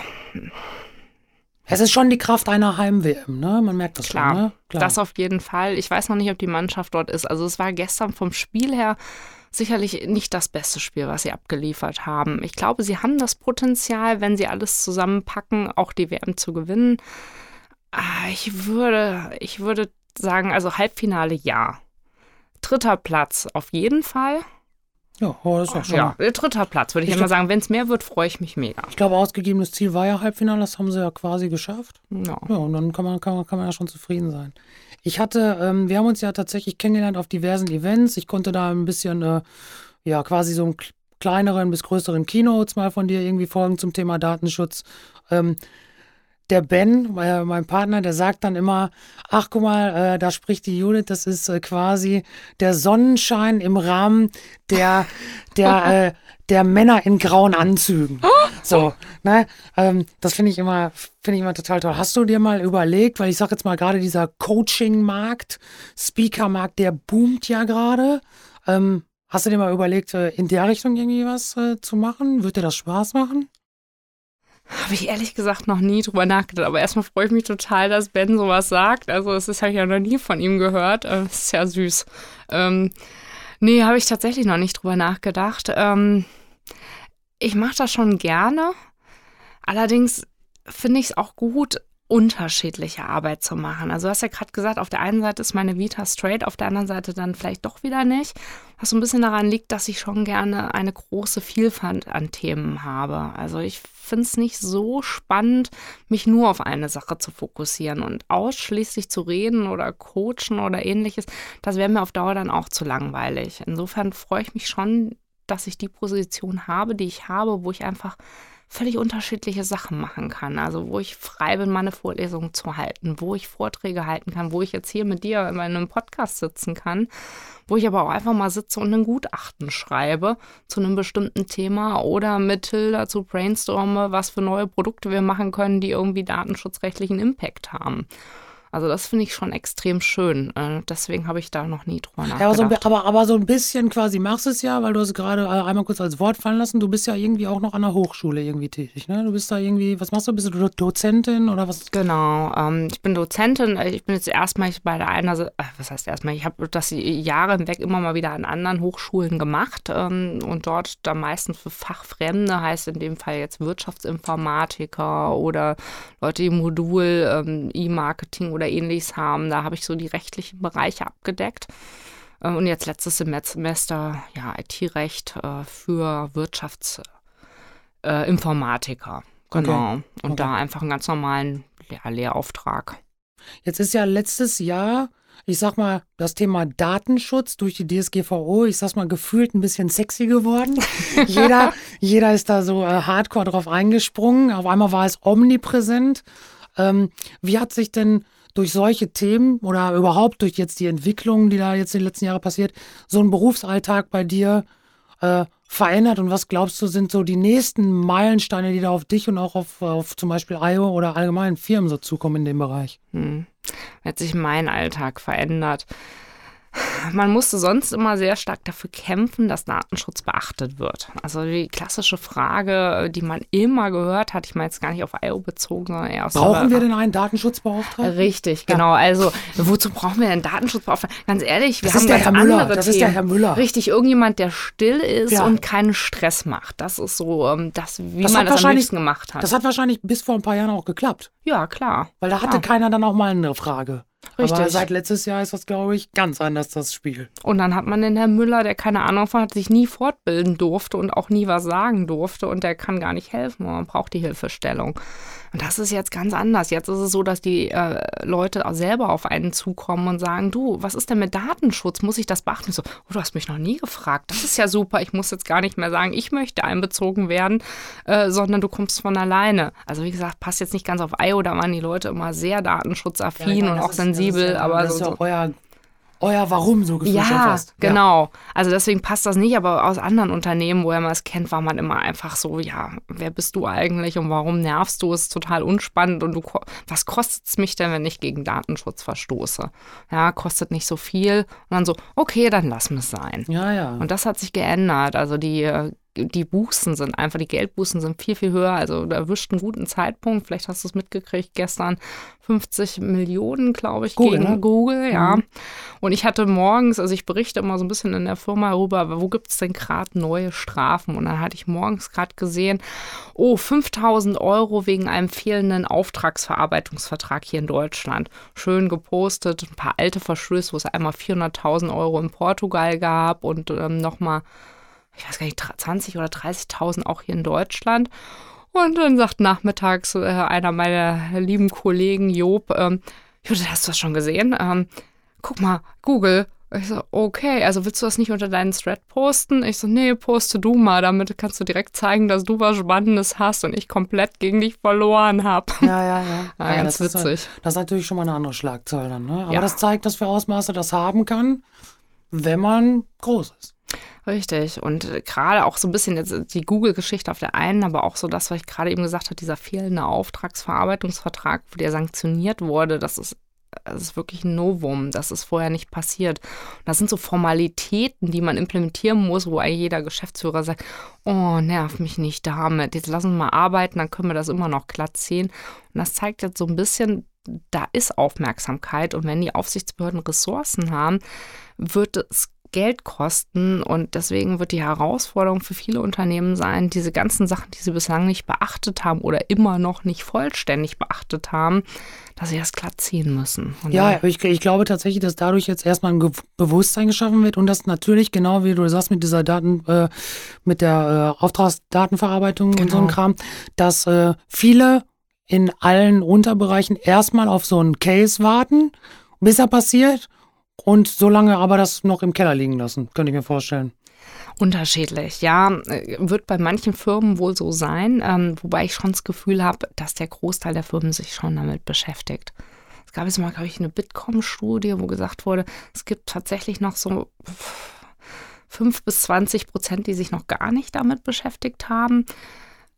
es ist schon die Kraft einer Heim-WM, ne? Man merkt das Klar, schon, ne? Klar, das auf jeden Fall. Ich weiß noch nicht, ob die Mannschaft dort ist. Also es war gestern vom Spiel her sicherlich nicht das beste Spiel, was sie abgeliefert haben. Ich glaube, sie haben das Potenzial, wenn sie alles zusammenpacken, auch die WM zu gewinnen. Ah, ich würde, ich würde sagen, also Halbfinale ja. Dritter Platz auf jeden Fall. Ja, aber das ist auch schon. Ja, dritter Platz, würde ich, ich immer sagen. Wenn es mehr wird, freue ich mich mega. Ich glaube, ausgegebenes Ziel war ja Halbfinale, das haben sie ja quasi geschafft. Ja. Ja, und dann kann man, kann man, kann man ja schon zufrieden sein. Ich hatte, ähm, wir haben uns ja tatsächlich kennengelernt auf diversen Events. Ich konnte da ein bisschen, äh, ja, quasi so einen kleineren bis größeren Keynotes mal von dir irgendwie folgen zum Thema Datenschutz. Ähm, der Ben, äh, mein Partner, der sagt dann immer, ach guck mal, äh, da spricht die Judith, das ist äh, quasi der Sonnenschein im Rahmen der, der, äh, der Männer in grauen Anzügen. So, ne? Ähm, das finde ich immer, finde ich immer total toll. Hast du dir mal überlegt, weil ich sage jetzt mal gerade dieser Coaching-Markt, Speaker-Markt, der boomt ja gerade. Ähm, hast du dir mal überlegt, äh, in der Richtung irgendwie was äh, zu machen? Würde dir das Spaß machen? Habe ich ehrlich gesagt noch nie drüber nachgedacht. Aber erstmal freue ich mich total, dass Ben sowas sagt. Also, das habe ich ja noch nie von ihm gehört. Äh, das ist ja süß. Ähm, nee, habe ich tatsächlich noch nicht drüber nachgedacht. Ähm, ich mache das schon gerne. Allerdings finde ich es auch gut, unterschiedliche Arbeit zu machen. Also du hast ja gerade gesagt, auf der einen Seite ist meine Vita straight, auf der anderen Seite dann vielleicht doch wieder nicht. Was so ein bisschen daran liegt, dass ich schon gerne eine große Vielfalt an Themen habe. Also ich finde es nicht so spannend, mich nur auf eine Sache zu fokussieren und ausschließlich zu reden oder coachen oder ähnliches. Das wäre mir auf Dauer dann auch zu langweilig. Insofern freue ich mich schon, dass ich die Position habe, die ich habe, wo ich einfach völlig unterschiedliche Sachen machen kann. Also wo ich frei bin, meine Vorlesungen zu halten, wo ich Vorträge halten kann, wo ich jetzt hier mit dir in einem Podcast sitzen kann, wo ich aber auch einfach mal sitze und ein Gutachten schreibe zu einem bestimmten Thema oder mit Hilda zu brainstorme, was für neue Produkte wir machen können, die irgendwie datenschutzrechtlichen Impact haben. Also das finde ich schon extrem schön. Äh, deswegen habe ich da noch nie drüber nachgedacht. Ja, aber, so, aber, aber, so ein bisschen quasi machst du es ja, weil du es gerade äh, einmal kurz als Wort fallen lassen. Du bist ja irgendwie auch noch an der Hochschule irgendwie tätig. Ne? Du bist da irgendwie, was machst du? Bist du Dozentin oder was? Genau, ähm, ich bin Dozentin. Ich bin jetzt erstmal bei der einer, äh, was heißt erstmal, ich habe das Jahre hinweg immer mal wieder an anderen Hochschulen gemacht ähm, und dort dann meistens für Fachfremde, heißt in dem Fall jetzt Wirtschaftsinformatiker oder Leute, die Modul ähm, E-Marketing oder oder ähnliches haben. Da habe ich so die rechtlichen Bereiche abgedeckt. Äh, und jetzt letztes Semester, ja, IT-Recht äh, für Wirtschaftsinformatiker. Genau. Okay. Und okay. da einfach einen ganz normalen ja, Lehrauftrag. Jetzt ist ja letztes Jahr, ich sag mal, das Thema Datenschutz durch die DSGVO, ich sag's mal, gefühlt ein bisschen sexy geworden. jeder, jeder ist da so äh, hardcore drauf eingesprungen. Auf einmal war es omnipräsent. Ähm, wie hat sich denn durch solche Themen oder überhaupt durch jetzt die Entwicklung, die da jetzt in den letzten Jahren passiert, so ein Berufsalltag bei dir äh, verändert? Und was glaubst du, sind so die nächsten Meilensteine, die da auf dich und auch auf, auf zum Beispiel IO oder allgemein Firmen so zukommen in dem Bereich? Hm. Hat sich mein Alltag verändert? Man musste sonst immer sehr stark dafür kämpfen, dass Datenschutz beachtet wird. Also die klassische Frage, die man immer gehört hat, ich meine jetzt gar nicht auf IO bezogen, sondern eher aus Brauchen wir denn einen Datenschutzbeauftragten? Richtig, genau. Ja. Also wozu brauchen wir einen Datenschutzbeauftragten? Ganz ehrlich, wir das haben ganz Herr andere Müller. Das Themen. ist der Herr Müller. Richtig, irgendjemand, der still ist ja. und keinen Stress macht. Das ist so, ähm, das, wie das man das am liebsten gemacht hat. Das hat wahrscheinlich bis vor ein paar Jahren auch geklappt. Ja, klar. Weil da hatte ja. keiner dann auch mal eine Frage. Richtig. Aber seit letztes Jahr ist das, glaube ich, ganz anders, das Spiel. Und dann hat man den Herrn Müller, der keine Ahnung von hat, sich nie fortbilden durfte und auch nie was sagen durfte und der kann gar nicht helfen. Man braucht die Hilfestellung. Und das ist jetzt ganz anders. Jetzt ist es so, dass die äh, Leute auch selber auf einen zukommen und sagen, du, was ist denn mit Datenschutz? Muss ich das beachten? Ich so, oh, du hast mich noch nie gefragt. Das ist ja super. Ich muss jetzt gar nicht mehr sagen, ich möchte einbezogen werden, äh, sondern du kommst von alleine. Also wie gesagt, passt jetzt nicht ganz auf IO, da waren die Leute immer sehr datenschutzaffin ja, und auch ist, sensibel. Ja, aber das so, ist ja euer euer Warum so gefühlt ja, fast. Ja, genau. Also deswegen passt das nicht, aber aus anderen Unternehmen, woher man es kennt, war man immer einfach so, ja, wer bist du eigentlich und warum nervst du? Es ist total unspannend und du, was kostet es mich denn, wenn ich gegen Datenschutz verstoße? Ja, kostet nicht so viel. Und dann so, okay, dann wir es sein. Ja, ja. Und das hat sich geändert. Also die äh, die Bußen sind einfach, die Geldbußen sind viel, viel höher. Also da erwischt einen guten Zeitpunkt. Vielleicht hast du es mitgekriegt, gestern 50 Millionen, glaube ich, Google, gegen ne? Google, ja. Mhm. Und ich hatte morgens, also ich berichte immer so ein bisschen in der Firma darüber, wo gibt es denn gerade neue Strafen? Und dann hatte ich morgens gerade gesehen, oh, 5000 Euro wegen einem fehlenden Auftragsverarbeitungsvertrag hier in Deutschland. Schön gepostet, ein paar alte Verstöße, wo es einmal 400.000 Euro in Portugal gab und ähm, nochmal ich weiß gar nicht, 20 oder 30.000 auch hier in Deutschland. Und dann sagt nachmittags äh, einer meiner lieben Kollegen, Job, ähm, Judith, hast du das schon gesehen? Ähm, guck mal, Google. Ich so, okay, also willst du das nicht unter deinen Thread posten? Ich so, nee, poste du mal, damit kannst du direkt zeigen, dass du was Spannendes hast und ich komplett gegen dich verloren habe. Ja, ja, ja. ja, ja ganz das witzig. Ist, das ist natürlich schon mal eine andere Schlagzeile dann, ne? Aber ja. das zeigt, dass für Ausmaße das haben kann, wenn man groß ist. Richtig. Und gerade auch so ein bisschen jetzt die Google-Geschichte auf der einen, aber auch so das, was ich gerade eben gesagt habe, dieser fehlende Auftragsverarbeitungsvertrag, der sanktioniert wurde, das ist das ist wirklich ein Novum. Das ist vorher nicht passiert. Und das sind so Formalitäten, die man implementieren muss, wo jeder Geschäftsführer sagt, oh, nerv mich nicht damit. Jetzt lassen wir mal arbeiten, dann können wir das immer noch glatt ziehen. Und das zeigt jetzt so ein bisschen, da ist Aufmerksamkeit. Und wenn die Aufsichtsbehörden Ressourcen haben, wird es Geld kosten und deswegen wird die Herausforderung für viele Unternehmen sein, diese ganzen Sachen, die sie bislang nicht beachtet haben oder immer noch nicht vollständig beachtet haben, dass sie das glatt ziehen müssen. Und ja, ich, ich, glaube tatsächlich, dass dadurch jetzt erstmal ein Bewusstsein geschaffen wird und dass natürlich genau wie du sagst mit dieser Daten, äh, mit der äh, Auftragsdatenverarbeitung genau. und so ein genau. Kram, dass äh, viele in allen Unterbereichen erstmal auf so einen Case warten, bis er passiert und so lange aber das noch im Keller liegen lassen, könnte ich mir vorstellen. Unterschiedlich, ja. Äh, wird bei manchen Firmen wohl so sein, ähm, wobei ich schon das Gefühl habe, dass der Großteil der Firmen sich schon damit beschäftigt. Es gab jetzt mal, glaube ich, eine Bitkom-Studie, wo gesagt wurde, es gibt tatsächlich noch so 5 bis 20 Prozent, die sich noch gar nicht damit beschäftigt haben.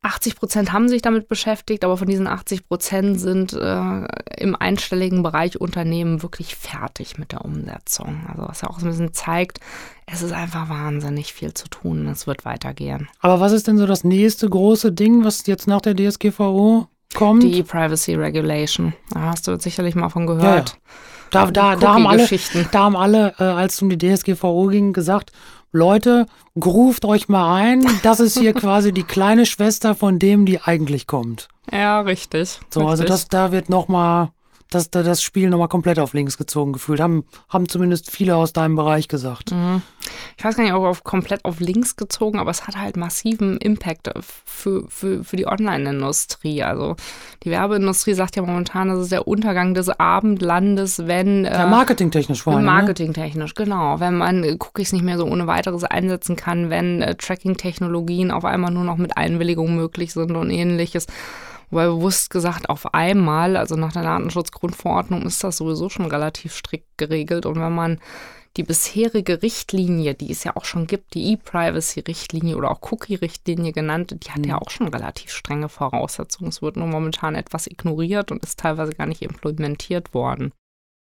80 Prozent haben sich damit beschäftigt, aber von diesen 80 Prozent sind äh, im einstelligen Bereich Unternehmen wirklich fertig mit der Umsetzung. Also was ja auch so ein bisschen zeigt, es ist einfach wahnsinnig viel zu tun. Es wird weitergehen. Aber was ist denn so das nächste große Ding, was jetzt nach der DSGVO kommt? Die Privacy Regulation. Da hast du sicherlich mal von gehört. Ja, ja. Da, da, da, haben alle, da haben alle, äh, als es um die DSGVO ging, gesagt, Leute, ruft euch mal ein. Das ist hier quasi die kleine Schwester von dem, die eigentlich kommt. Ja, richtig. So, also richtig. also das, da wird nochmal das, das Spiel nochmal komplett auf links gezogen gefühlt. Haben, haben zumindest viele aus deinem Bereich gesagt. Mhm. Ich weiß gar nicht, ob auf komplett auf links gezogen, aber es hat halt massiven Impact für, für, für die Online-Industrie. Also die Werbeindustrie sagt ja momentan, das ist der Untergang des Abendlandes, wenn. Ja, äh, marketingtechnisch vor allem. Ne? Marketingtechnisch, ne? genau. Wenn man Cookies nicht mehr so ohne weiteres einsetzen kann, wenn äh, Tracking-Technologien auf einmal nur noch mit Einwilligung möglich sind und ähnliches. Wobei bewusst gesagt, auf einmal, also nach der Datenschutzgrundverordnung ist das sowieso schon relativ strikt geregelt. Und wenn man die bisherige Richtlinie, die es ja auch schon gibt, die E-Privacy-Richtlinie oder auch Cookie-Richtlinie genannt, die hat mhm. ja auch schon relativ strenge Voraussetzungen. Es wird nur momentan etwas ignoriert und ist teilweise gar nicht implementiert worden.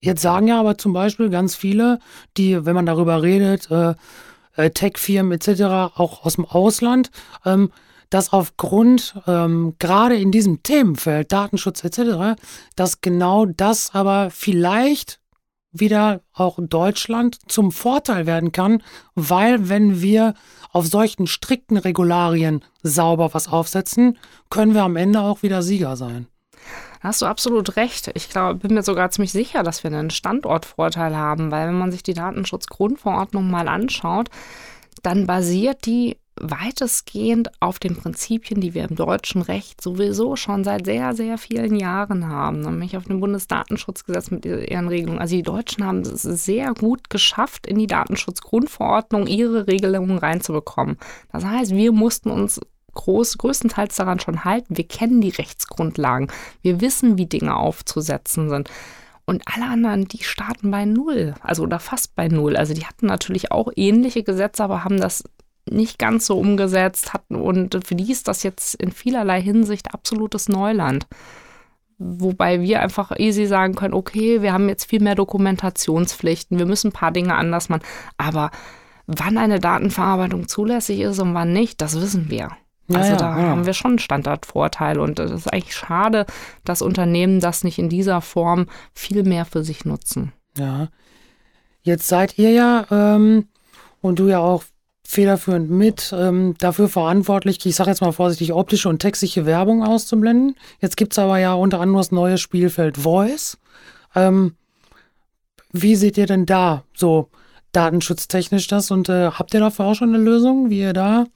Jetzt sagen ja aber zum Beispiel ganz viele, die, wenn man darüber redet, äh, äh Tech-Firmen etc., auch aus dem Ausland, ähm, dass aufgrund ähm, gerade in diesem Themenfeld Datenschutz etc., dass genau das aber vielleicht wieder auch Deutschland zum Vorteil werden kann, weil wenn wir auf solchen strikten Regularien sauber was aufsetzen, können wir am Ende auch wieder Sieger sein. Hast du absolut recht. Ich glaube, bin mir sogar ziemlich sicher, dass wir einen Standortvorteil haben, weil wenn man sich die Datenschutzgrundverordnung mal anschaut, dann basiert die weitestgehend auf den Prinzipien, die wir im deutschen Recht sowieso schon seit sehr, sehr vielen Jahren haben, nämlich auf dem Bundesdatenschutzgesetz mit ihren Regelungen. Also die Deutschen haben es sehr gut geschafft, in die Datenschutzgrundverordnung ihre Regelungen reinzubekommen. Das heißt, wir mussten uns groß, größtenteils daran schon halten. Wir kennen die Rechtsgrundlagen. Wir wissen, wie Dinge aufzusetzen sind. Und alle anderen, die starten bei Null, also oder fast bei Null. Also die hatten natürlich auch ähnliche Gesetze, aber haben das nicht ganz so umgesetzt hatten. Und für die ist das jetzt in vielerlei Hinsicht absolutes Neuland. Wobei wir einfach easy sagen können, okay, wir haben jetzt viel mehr Dokumentationspflichten, wir müssen ein paar Dinge anders machen. Aber wann eine Datenverarbeitung zulässig ist und wann nicht, das wissen wir. Ja, also da ja. haben wir schon einen Standardvorteil und es ist eigentlich schade, dass Unternehmen das nicht in dieser Form viel mehr für sich nutzen. Ja. Jetzt seid ihr ja ähm, und du ja auch federführend mit ähm, dafür verantwortlich, ich sage jetzt mal vorsichtig, optische und textliche Werbung auszublenden. Jetzt gibt es aber ja unter anderem das neue Spielfeld Voice. Ähm, wie seht ihr denn da so datenschutztechnisch das und äh, habt ihr dafür auch schon eine Lösung, wie ihr da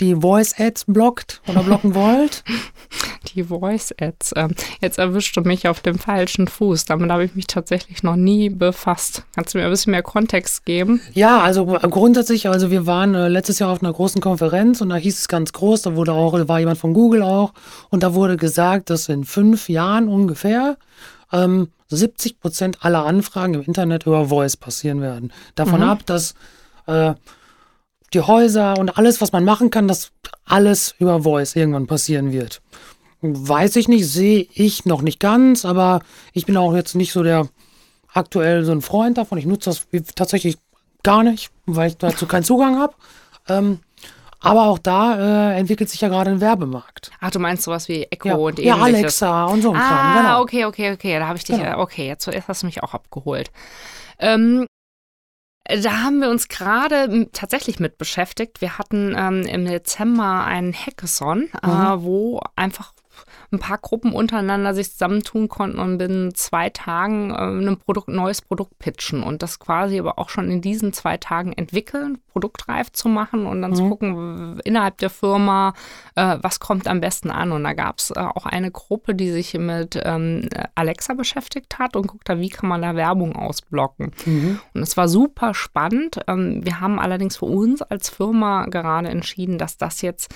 die Voice-Ads blockt oder blocken wollt? Die Voice-Ads. Ähm, jetzt erwischt du mich auf dem falschen Fuß. Damit habe ich mich tatsächlich noch nie befasst. Kannst du mir ein bisschen mehr Kontext geben? Ja, also grundsätzlich, also wir waren äh, letztes Jahr auf einer großen Konferenz und da hieß es ganz groß, da wurde auch, war jemand von Google auch und da wurde gesagt, dass in fünf Jahren ungefähr ähm, 70 Prozent aller Anfragen im Internet über Voice passieren werden. Davon mhm. ab, dass äh, die Häuser und alles, was man machen kann, dass alles über Voice irgendwann passieren wird. Weiß ich nicht, sehe ich noch nicht ganz, aber ich bin auch jetzt nicht so der aktuell so ein Freund davon. Ich nutze das tatsächlich gar nicht, weil ich dazu keinen Zugang habe. Ähm, aber auch da äh, entwickelt sich ja gerade ein Werbemarkt. Ach, du meinst sowas wie Echo ja, und Ja, ähnliches? Alexa und so ein ah, Kram, genau. okay, okay, okay. Da habe ich dich, Genau. okay, jetzt, jetzt hast du mich auch abgeholt. Ähm, da haben wir uns gerade tatsächlich mit beschäftigt. Wir hatten ähm, im Dezember einen Hackathon, äh, Mhm. wo einfach ein paar Gruppen untereinander sich zusammentun konnten und binnen zwei Tagen äh, ein Produkt, neues Produkt pitchen und das quasi aber auch schon in diesen zwei Tagen entwickeln, produktreif zu machen und dann zu gucken innerhalb der Firma, äh, was kommt am besten an. Und da gab es äh, auch eine Gruppe, die sich mit ähm, Alexa beschäftigt hat und guckt da, wie kann man da Werbung ausblocken. Mhm. Und es war super spannend. Ähm, wir haben allerdings für uns als Firma gerade entschieden, dass das jetzt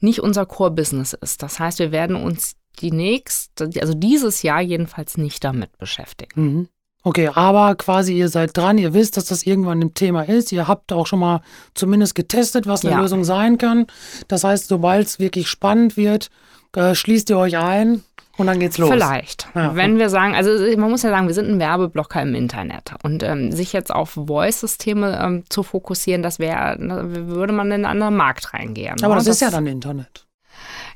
nicht unser Core-Business ist. Das heißt, wir werden uns die nächste, also dieses Jahr jedenfalls nicht damit beschäftigen. Mhm. Okay, aber quasi ihr seid dran, ihr wisst, dass das irgendwann ein Thema ist. Ihr habt auch schon mal zumindest getestet, was eine Ja. Lösung sein kann. Das heißt, sobald es wirklich spannend wird, äh, schließt ihr euch ein und dann geht's los. Vielleicht. Ja. Wenn wir sagen, also man muss ja sagen, wir sind ein Werbeblocker im Internet und ähm, sich jetzt auf Voice-Systeme ähm, zu fokussieren, das wäre, würde man in einen anderen Markt reingehen. Aber ne? das, ist ja dann Internet.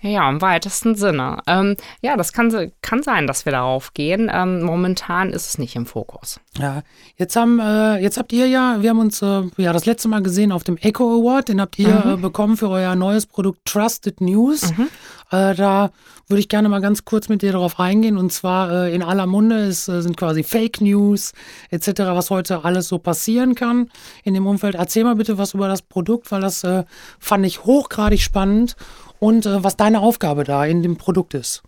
Ja, im weitesten Sinne. Ähm, ja, das kann, kann sein, dass wir darauf gehen. Ähm, momentan ist es nicht im Fokus. Ja, jetzt haben, äh, jetzt habt ihr ja, wir haben uns äh, ja das letzte Mal gesehen auf dem Echo Award, den habt ihr Mhm. äh, bekommen für euer neues Produkt Trusted News. Äh, da würde ich gerne mal ganz kurz mit dir darauf eingehen. Und zwar äh, in aller Munde ist, äh, sind quasi Fake News etc., was heute alles so passieren kann in dem Umfeld. Erzähl mal bitte was über das Produkt, weil das fand ich hochgradig spannend und äh, was deine Aufgabe da in dem Produkt ist.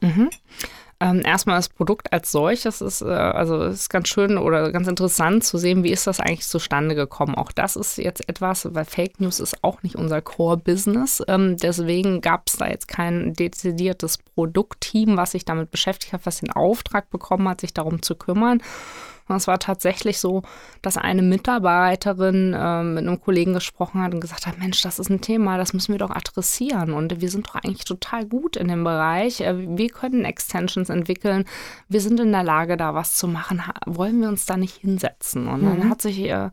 Ähm, erstmal das Produkt als solches ist, äh, also ist ganz schön oder ganz interessant zu sehen, wie ist das eigentlich zustande gekommen. Auch das ist jetzt etwas, weil Fake News ist auch nicht unser Core-Business. Ähm, deswegen gab es da jetzt kein dezidiertes Produktteam, was sich damit beschäftigt hat, was den Auftrag bekommen hat, sich darum zu kümmern. Und es war tatsächlich so, dass eine Mitarbeiterin ähm, mit einem Kollegen gesprochen hat und gesagt hat, Mensch, das ist ein Thema, das müssen wir doch adressieren. Und wir sind doch eigentlich total gut in dem Bereich. Äh, Wir können Extensions entwickeln. Wir sind in der Lage, da was zu machen. Wollen wir uns da nicht hinsetzen? Und dann hat sich äh,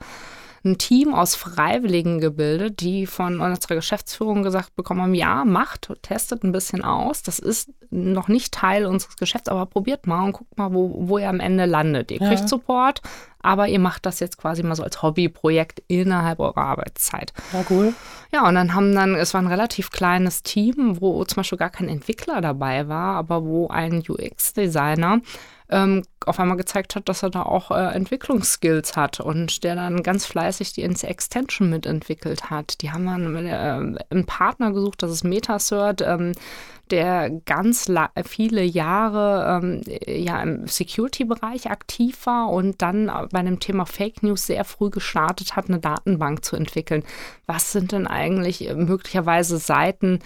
ein Team aus Freiwilligen gebildet, die von unserer Geschäftsführung gesagt bekommen haben, ja, macht, testet ein bisschen aus. Das ist noch nicht Teil unseres Geschäfts, aber probiert mal und guckt mal, wo, wo ihr am Ende landet. Ihr Ja. kriegt Support, aber ihr macht das jetzt quasi mal so als Hobbyprojekt innerhalb eurer Arbeitszeit. Ja, cool. Ja, und dann haben dann, es war ein relativ kleines Team, wo zum Beispiel gar kein Entwickler dabei war, aber wo ein UX-Designer ähm, auf einmal gezeigt hat, dass er da auch äh, Entwicklungsskills hat und der dann ganz fleißig die Extension mitentwickelt hat. Die haben dann äh, einen Partner gesucht, das ist Metasert, ähm, der ganz viele Jahre ähm, ja, im Security-Bereich aktiv war und dann bei dem Thema Fake News sehr früh gestartet hat, eine Datenbank zu entwickeln. Was sind denn eigentlich äh, möglicherweise Seiten,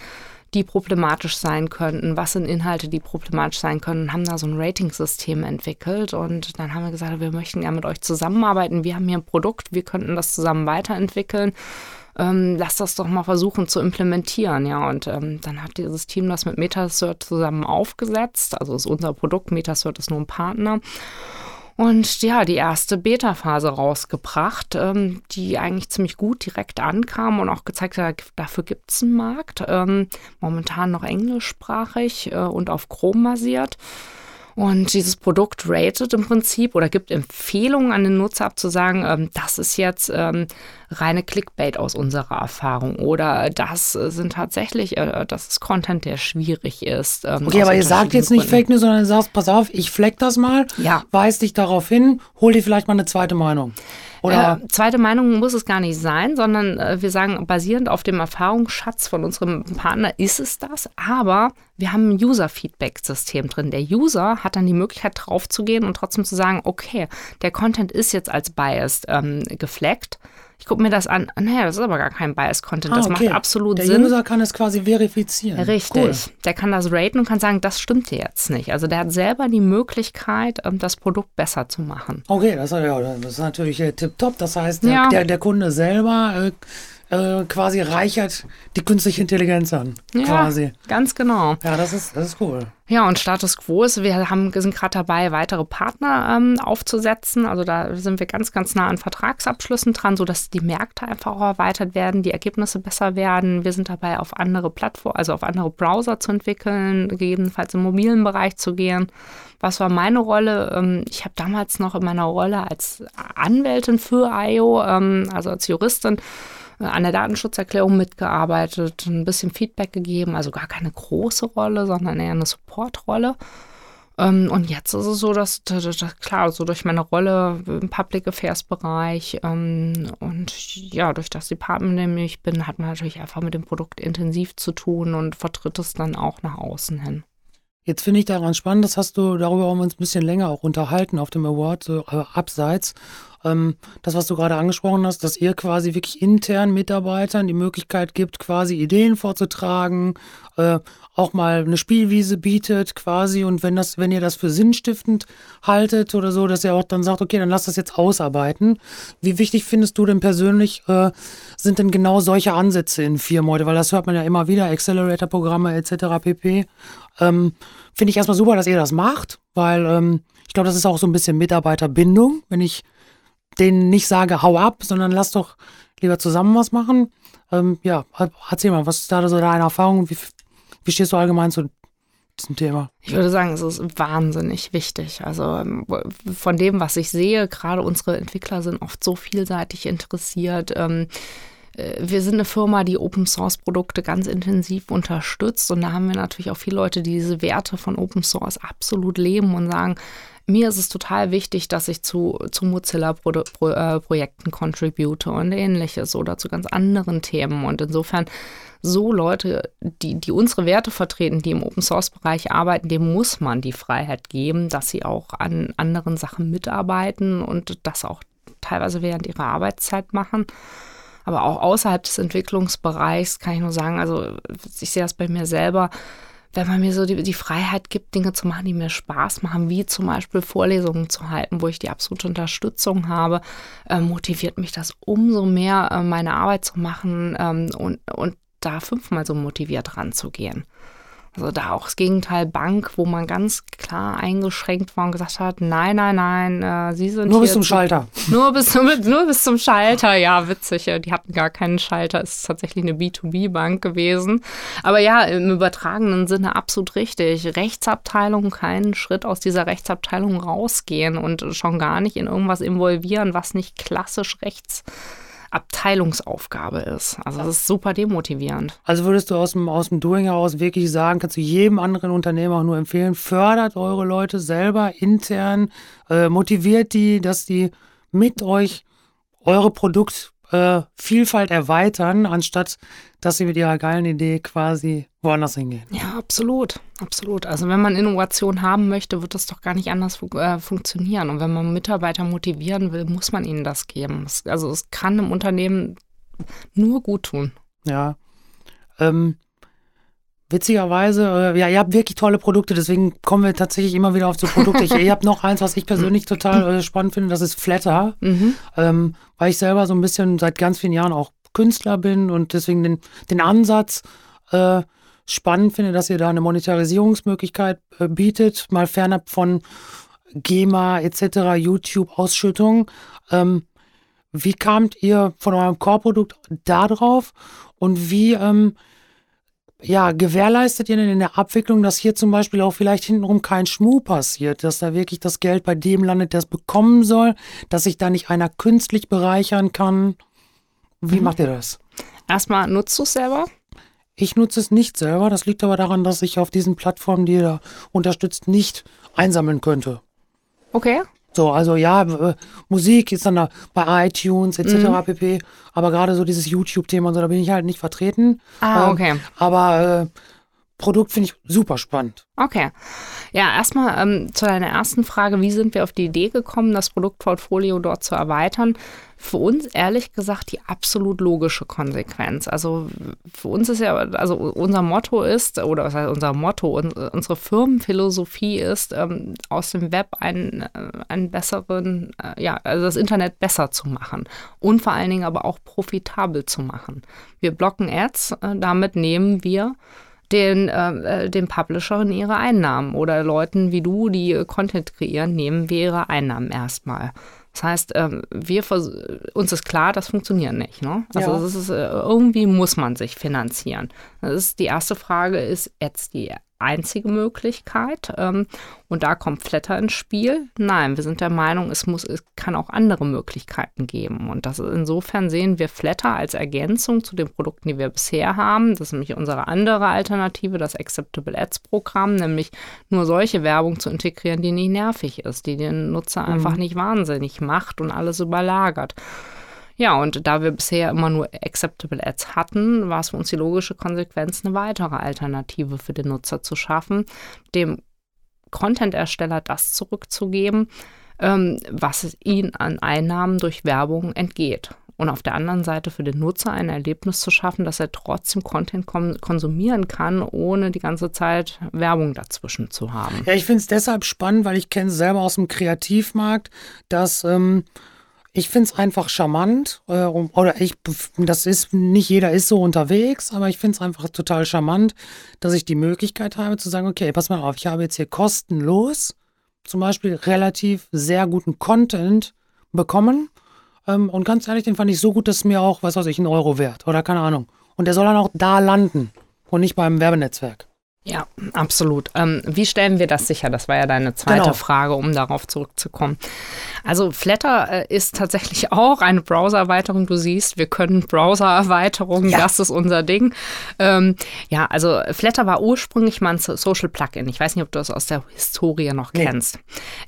die problematisch sein könnten, was sind Inhalte, die problematisch sein können, haben da so ein Rating-System entwickelt und dann haben wir gesagt, wir möchten ja mit euch zusammenarbeiten, wir haben hier ein Produkt, wir könnten das zusammen weiterentwickeln. Ähm, lass das doch mal versuchen zu implementieren, ja. Und ähm, dann hat dieses Team das mit Metasert zusammen aufgesetzt. Also ist unser Produkt, Metasert ist nur ein Partner. Und ja, die erste Beta-Phase rausgebracht, ähm, die eigentlich ziemlich gut direkt ankam und auch gezeigt hat, dafür gibt es einen Markt. Ähm, momentan noch englischsprachig äh, und auf Chrome basiert. Und dieses Produkt ratet im Prinzip oder gibt Empfehlungen an den Nutzer ab zu sagen, ähm, das ist jetzt ähm, reine Clickbait aus unserer Erfahrung oder das sind tatsächlich, äh, das ist Content, der schwierig ist. ähm, Okay, aber ihr sagt jetzt nicht unterschiedlichen Fake News, sondern ihr sagt, pass auf, ich fleck das mal, Ja. weis dich darauf hin, hol dir vielleicht mal eine zweite Meinung. Oder Äh, zweite Meinung muss es gar nicht sein, sondern äh, wir sagen, basierend auf dem Erfahrungsschatz von unserem Partner ist es das, aber wir haben ein User-Feedback-System drin. Der User hat dann die Möglichkeit drauf zu gehen und trotzdem zu sagen, okay, der Content ist jetzt als biased ähm, gefleckt. Ich gucke mir das an, naja, das ist aber gar kein biased-Content, das Ah, okay. macht absolut der Sinn. User kann es quasi verifizieren. Richtig. Cool. Der kann das raten und kann sagen, das stimmt jetzt nicht. Also der hat selber die Möglichkeit, ähm, das Produkt besser zu machen. Okay, das, ja, das ist natürlich äh, tipptopp. Das heißt, der, Ja. der, der Kunde selber äh, äh, quasi reichert die künstliche Intelligenz an. Ja, quasi. ganz genau. Ja, das ist, das ist cool. Ja, und Status Quo ist, wir haben, sind gerade dabei, weitere Partner ähm, aufzusetzen. Also da sind wir ganz, ganz nah an Vertragsabschlüssen dran, sodass die Märkte einfach auch erweitert werden, die Ergebnisse besser werden. Wir sind dabei, auf andere Plattformen, also auf andere Browser zu entwickeln, gegebenenfalls im mobilen Bereich zu gehen. Was war meine Rolle? Ähm, ich habe damals noch in meiner Rolle als Anwältin für IO, ähm, also als Juristin, an der Datenschutzerklärung mitgearbeitet, ein bisschen Feedback gegeben, also gar keine große Rolle, sondern eher eine Supportrolle. Ähm, und jetzt ist es so, dass, klar, so durch meine Rolle im Public Affairs Bereich ähm, und ja, durch das Department, in dem ich bin, hat man natürlich einfach mit dem Produkt intensiv zu tun und vertritt es dann auch nach außen hin. Jetzt finde ich daran spannend, das hast du, darüber haben wir uns ein bisschen länger auch unterhalten auf dem Award, so äh, abseits ähm, das, was du gerade angesprochen hast, dass ihr quasi wirklich intern Mitarbeitern die Möglichkeit gibt, quasi Ideen vorzutragen, äh, auch mal eine Spielwiese bietet quasi und wenn das, wenn ihr das für sinnstiftend haltet oder so, dass ihr auch dann sagt, okay, dann lass das jetzt ausarbeiten. Wie wichtig findest du denn persönlich, äh, sind denn genau solche Ansätze in Firmen heute? Weil das hört man ja immer wieder, Accelerator-Programme etc. pp. Ähm, Finde ich erstmal super, dass ihr das macht, weil ähm, ich glaube, das ist auch so ein bisschen Mitarbeiterbindung, wenn ich denen nicht sage, hau ab, sondern lass doch lieber zusammen was machen. Ähm, ja, erzähl mal, was ist da so deine Erfahrung? Wie, wie stehst du allgemein zu diesem Thema? Ich würde sagen, es ist wahnsinnig wichtig. Also ähm, von dem, was ich sehe, gerade unsere Entwickler sind oft so vielseitig interessiert. Ähm, äh, wir sind eine Firma, die Open Source Produkte ganz intensiv unterstützt und da haben wir natürlich auch viele Leute, die diese Werte von Open Source absolut leben und sagen, mir ist es total wichtig, dass ich zu, zu Mozilla-Projekten contribute und ähnliches oder zu ganz anderen Themen. Und insofern so Leute, die, die unsere Werte vertreten, die im Open-Source-Bereich arbeiten, dem muss man die Freiheit geben, dass sie auch an anderen Sachen mitarbeiten und das auch teilweise während ihrer Arbeitszeit machen. Aber auch außerhalb des Entwicklungsbereichs kann ich nur sagen, also ich sehe das bei mir selber, wenn man mir so die, die Freiheit gibt, Dinge zu machen, die mir Spaß machen, wie zum Beispiel Vorlesungen zu halten, wo ich die absolute Unterstützung habe, äh, motiviert mich das umso mehr, äh, meine Arbeit zu machen ähm, und, und da fünfmal so motiviert ranzugehen. Also da auch das Gegenteil Bank, wo man ganz klar eingeschränkt war und gesagt hat, nein, nein, nein, äh, Sie sind nur bis zum Schalter. Nur bis, zum, nur bis zum Schalter, ja, witzig. Die hatten gar keinen Schalter. Es ist tatsächlich eine B2B-Bank gewesen. Aber ja, im übertragenen Sinne absolut richtig. Rechtsabteilung, keinen Schritt aus dieser Rechtsabteilung rausgehen und schon gar nicht in irgendwas involvieren, was nicht klassisch rechts Abteilungsaufgabe ist. Also das ist super demotivierend. Also würdest du aus dem, aus dem Doing heraus wirklich sagen, kannst du jedem anderen Unternehmer auch nur empfehlen, fördert eure Leute selber intern, äh, motiviert die, dass die mit euch eure Produkt äh, Vielfalt erweitern, anstatt dass sie mit ihrer geilen Idee quasi woanders hingehen. Ja, absolut, absolut. Also wenn man Innovation haben möchte, wird das doch gar nicht anders fu äh, funktionieren. Und wenn man Mitarbeiter motivieren will, muss man ihnen das geben. Also es kann im Unternehmen nur gut tun. Ja. Ähm, Witzigerweise, äh, ja, ihr habt wirklich tolle Produkte, deswegen kommen wir tatsächlich immer wieder auf so Produkte. Ich, ihr habt noch eins, was ich persönlich total äh, spannend finde, das ist Flatter, mhm. ähm, weil ich selber so ein bisschen seit ganz vielen Jahren auch Künstler bin und deswegen den, den Ansatz äh, spannend finde, dass ihr da eine Monetarisierungsmöglichkeit äh, bietet, mal fernab von GEMA etc., YouTube-Ausschüttung. Ähm, wie kamt ihr von eurem Core-Produkt da drauf und wie ähm, ja, gewährleistet ihr denn in der Abwicklung, dass hier zum Beispiel auch vielleicht hintenrum kein Schmuh passiert, dass da wirklich das Geld bei dem landet, der es bekommen soll, dass sich da nicht einer künstlich bereichern kann? Wie mhm. macht ihr das? Erstmal nutzt du es selber? Ich nutze es nicht selber. Das liegt aber daran, dass ich auf diesen Plattformen, die ihr da unterstützt, nicht einsammeln könnte. Okay. So, also ja, äh, Musik ist dann da bei iTunes etc. Mhm. pp. Aber gerade so dieses YouTube-Thema und so, da bin ich halt nicht vertreten. Ah, ähm, okay. Aber äh, Produkt finde ich super spannend. Okay. Ja, erstmal ähm, zu deiner ersten Frage, wie sind wir auf die Idee gekommen, das Produktportfolio dort zu erweitern? Für uns ehrlich gesagt die absolut logische Konsequenz. Also für uns ist ja, also unser Motto ist, oder was heißt unser Motto, unsere Firmenphilosophie ist, ähm, aus dem Web einen, äh, einen besseren, äh, ja, also das Internet besser zu machen und vor allen Dingen aber auch profitabel zu machen. Wir blocken Ads, äh, damit nehmen wir den, äh, den Publishern ihre Einnahmen oder Leuten wie du, die Content kreieren, nehmen wir ihre Einnahmen erstmal. Das heißt, ähm, wir uns ist klar, das funktioniert nicht. Ne? Also ja. ist, äh, irgendwie muss man sich finanzieren. Das ist, die erste Frage ist jetzt die einzige Möglichkeit. Ähm, und da kommt Flatter ins Spiel. Nein, wir sind der Meinung, es, muss, es kann auch andere Möglichkeiten geben. Und das insofern sehen wir Flatter als Ergänzung zu den Produkten, die wir bisher haben. Das ist nämlich unsere andere Alternative, das Acceptable Ads Programm, nämlich nur solche Werbung zu integrieren, die nicht nervig ist, die den Nutzer mhm. einfach nicht wahnsinnig macht und alles überlagert. Ja, und da wir bisher immer nur Acceptable Ads hatten, war es für uns die logische Konsequenz, eine weitere Alternative für den Nutzer zu schaffen, dem Content-Ersteller das zurückzugeben, ähm, was ihn an Einnahmen durch Werbung entgeht. Und auf der anderen Seite für den Nutzer ein Erlebnis zu schaffen, dass er trotzdem Content konsumieren kann, ohne die ganze Zeit Werbung dazwischen zu haben. Ja, ich finde es deshalb spannend, weil ich kenne es selber aus dem Kreativmarkt, dass ähm, ich finde es einfach charmant. Äh, oder ich, das ist, nicht jeder ist so unterwegs, aber ich finde es einfach total charmant, dass ich die Möglichkeit habe zu sagen, okay, pass mal auf, ich habe jetzt hier kostenlos zum Beispiel relativ sehr guten Content bekommen. Ähm, und ganz ehrlich, den fand ich so gut, dass mir auch, was weiß ich, ein Euro wert oder keine Ahnung. Und der soll dann auch da landen und nicht beim Werbenetzwerk. Ja, absolut. Ähm, wie stellen wir das sicher? Das war ja deine zweite genau. Frage, um darauf zurückzukommen. Also Flatter äh, ist tatsächlich auch eine Browser-Erweiterung. Du siehst, wir können Browser-Erweiterungen, ja. das ist unser Ding. Ähm, ja, also Flatter war ursprünglich mal ein Social Plugin. Ich weiß nicht, ob du das aus der Historie noch nee. kennst.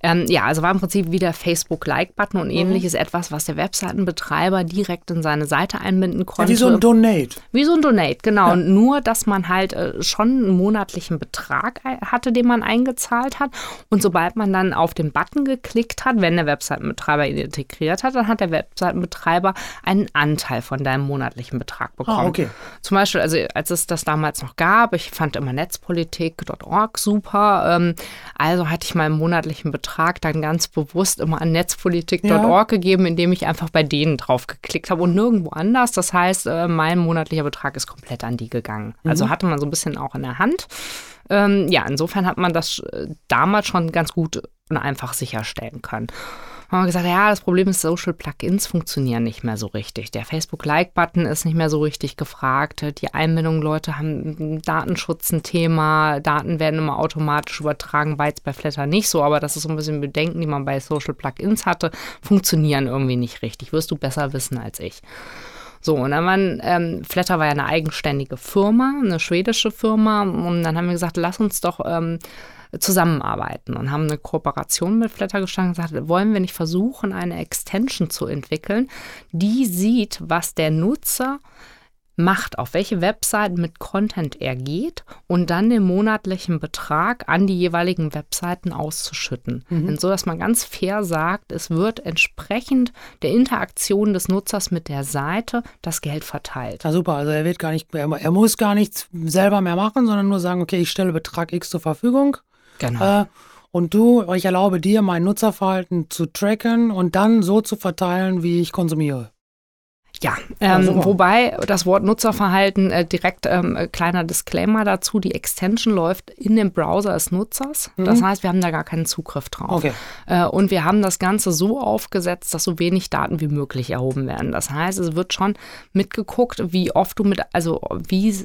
Ähm, ja, also war im Prinzip wie der Facebook-Like-Button und mhm. ähnliches etwas, was der Webseitenbetreiber direkt in seine Seite einbinden konnte. Ja, wie so ein Donate. Wie so ein Donate, genau. Ja. Nur, dass man halt äh, schon einen Monat monatlichen Betrag hatte, den man eingezahlt hat. Und sobald man dann auf den Button geklickt hat, wenn der Webseitenbetreiber ihn integriert hat, dann hat der Webseitenbetreiber einen Anteil von deinem monatlichen Betrag ah, bekommen. Ah, okay. Zum Beispiel, also als es das damals noch gab, ich fand immer netzpolitik.org super. Ähm, also hatte ich meinen monatlichen Betrag dann ganz bewusst immer an netzpolitik.org ja. gegeben, indem ich einfach bei denen drauf geklickt habe und nirgendwo anders. Das heißt, äh, mein monatlicher Betrag ist komplett an die gegangen. Also mhm. hatte man so ein bisschen auch in der Hand. Ähm, ja, insofern hat man das äh, damals schon ganz gut und einfach sicherstellen können. Haben wir gesagt, ja, das Problem ist, Social Plugins funktionieren nicht mehr so richtig. Der Facebook-Like-Button ist nicht mehr so richtig gefragt. Die Einbindung, Leute haben Datenschutz ein Thema. Daten werden immer automatisch übertragen, war jetzt bei Flatter nicht so, aber das ist so ein bisschen Bedenken, die man bei Social Plugins hatte, funktionieren irgendwie nicht richtig. Wirst du besser wissen als ich. So, und dann waren, ähm, Flatter war ja eine eigenständige Firma, eine schwedische Firma. Und dann haben wir gesagt, lass uns doch ähm, zusammenarbeiten und haben eine Kooperation mit Flatter gestartet und gesagt, wollen wir nicht versuchen, eine Extension zu entwickeln, die sieht, was der Nutzer macht, auf welche Webseiten mit Content er geht und dann den monatlichen Betrag an die jeweiligen Webseiten auszuschütten. Mhm. Und so, dass man ganz fair sagt, es wird entsprechend der Interaktion des Nutzers mit der Seite das Geld verteilt. Ja, super. Also er wird gar nicht, er muss gar nichts selber mehr machen, sondern nur sagen, okay, ich stelle Betrag X zur Verfügung. Genau. Äh, und du, ich erlaube dir, mein Nutzerverhalten zu tracken und dann so zu verteilen, wie ich konsumiere. Ja, ähm, ja wobei das Wort Nutzerverhalten äh, direkt ähm, äh, kleiner Disclaimer dazu, die Extension läuft in dem Browser des Nutzers. Mhm. Das heißt, wir haben da gar keinen Zugriff drauf. Okay. Äh, und wir haben das Ganze so aufgesetzt, dass so wenig Daten wie möglich erhoben werden. Das heißt, es wird schon mitgeguckt, wie oft du mit, also wie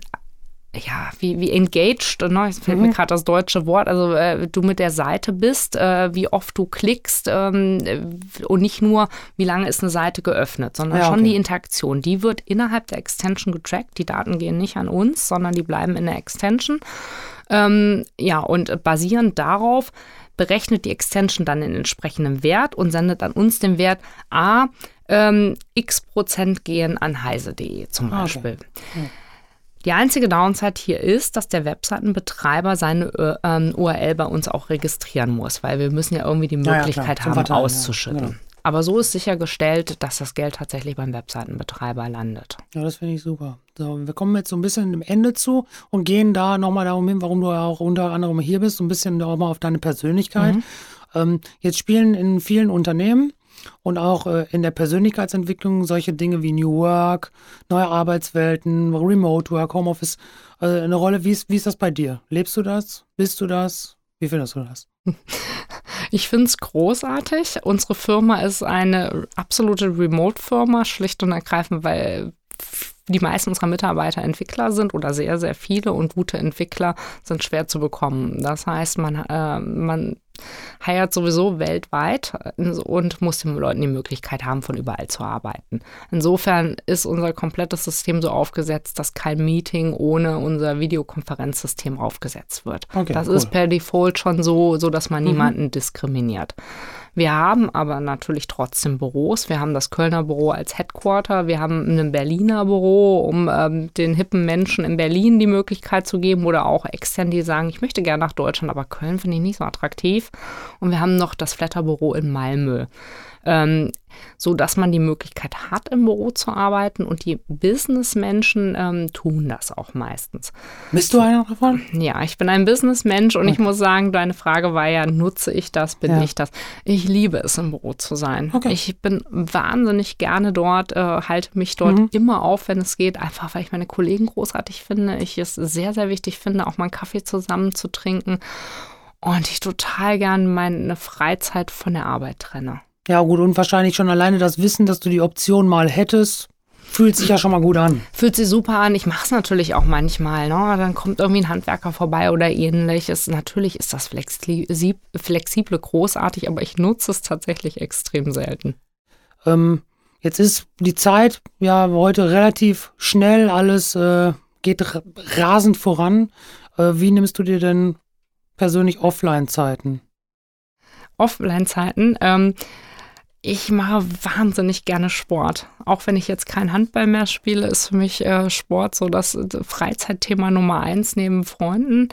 ja, wie, wie engaged, ne? Jetzt fällt mhm. mir gerade das deutsche Wort, also äh, du mit der Seite bist, äh, wie oft du klickst ähm, und nicht nur, wie lange ist eine Seite geöffnet, sondern ja, okay. schon die Interaktion. Die wird innerhalb der Extension getrackt. Die Daten gehen nicht an uns, sondern die bleiben in der Extension. Ähm, ja, und basierend darauf berechnet die Extension dann den entsprechenden Wert und sendet an uns den Wert A, ähm, x Prozent gehen an heise.de zum Beispiel. Okay. Ja. Die einzige Downside hier ist, dass der Webseitenbetreiber seine äh, ähm, URL bei uns auch registrieren muss, weil wir müssen ja irgendwie die Möglichkeit ja, ja, haben, auszuschütten. Ja, genau. Aber so ist sichergestellt, dass das Geld tatsächlich beim Webseitenbetreiber landet. Ja, das finde ich super. So, wir kommen jetzt so ein bisschen dem Ende zu und gehen da nochmal darum hin, warum du auch unter anderem hier bist, so ein bisschen auch mal auf deine Persönlichkeit. Mhm. Ähm, jetzt spielen in vielen Unternehmen und auch äh, in der Persönlichkeitsentwicklung solche Dinge wie New Work, neue Arbeitswelten, Remote Work, Homeoffice äh, eine Rolle. Wie ist, wie ist das bei dir? Lebst du das? Bist du das? Wie findest du das? Ich finde es großartig. Unsere Firma ist eine absolute Remote-Firma, schlicht und ergreifend, weil die meisten unserer Mitarbeiter Entwickler sind oder sehr, sehr viele und gute Entwickler sind schwer zu bekommen. Das heißt, man, äh, man heiert sowieso weltweit und muss den Leuten die Möglichkeit haben, von überall zu arbeiten. Insofern ist unser komplettes System so aufgesetzt, dass kein Meeting ohne unser Videokonferenzsystem aufgesetzt wird. Okay, das cool. ist per Default schon so, so dass man mhm. niemanden diskriminiert. Wir haben aber natürlich trotzdem Büros. Wir haben das Kölner Büro als Headquarter. Wir haben ein Berliner Büro, um ähm, den hippen Menschen in Berlin die Möglichkeit zu geben oder auch extern, die sagen, ich möchte gerne nach Deutschland, aber Köln finde ich nicht so attraktiv. Und wir haben noch das Flatterbüro in Malmö ähm, so dass man die Möglichkeit hat, im Büro zu arbeiten und die Businessmenschen ähm, tun das auch meistens. Bist du einer davon? Ja, ich bin ein Businessmensch und okay. ich muss sagen, deine Frage war ja, nutze ich das, bin ja. ich das? Ich liebe es, im Büro zu sein. Okay. Ich bin wahnsinnig gerne dort, äh, halte mich dort mhm. immer auf, wenn es geht, einfach weil ich meine Kollegen großartig finde. Ich es sehr, sehr wichtig finde, auch mal einen Kaffee zusammen zu trinken und ich total gerne meine Freizeit von der Arbeit trenne. Ja, gut, und wahrscheinlich schon alleine das Wissen, dass du die Option mal hättest, fühlt sich ja schon mal gut an. Fühlt sich super an. Ich mache es natürlich auch manchmal. Ne? Dann kommt irgendwie ein Handwerker vorbei oder ähnliches. Natürlich ist das flexible großartig, aber ich nutze es tatsächlich extrem selten. Ähm, jetzt ist die Zeit ja heute relativ schnell. Alles äh, geht rasend voran. Äh, wie nimmst du dir denn persönlich Offline-Zeiten? Offline-Zeiten? Ähm, ich mache wahnsinnig gerne Sport. Auch wenn ich jetzt kein Handball mehr spiele, ist für mich äh, Sport so das Freizeitthema Nummer eins neben Freunden.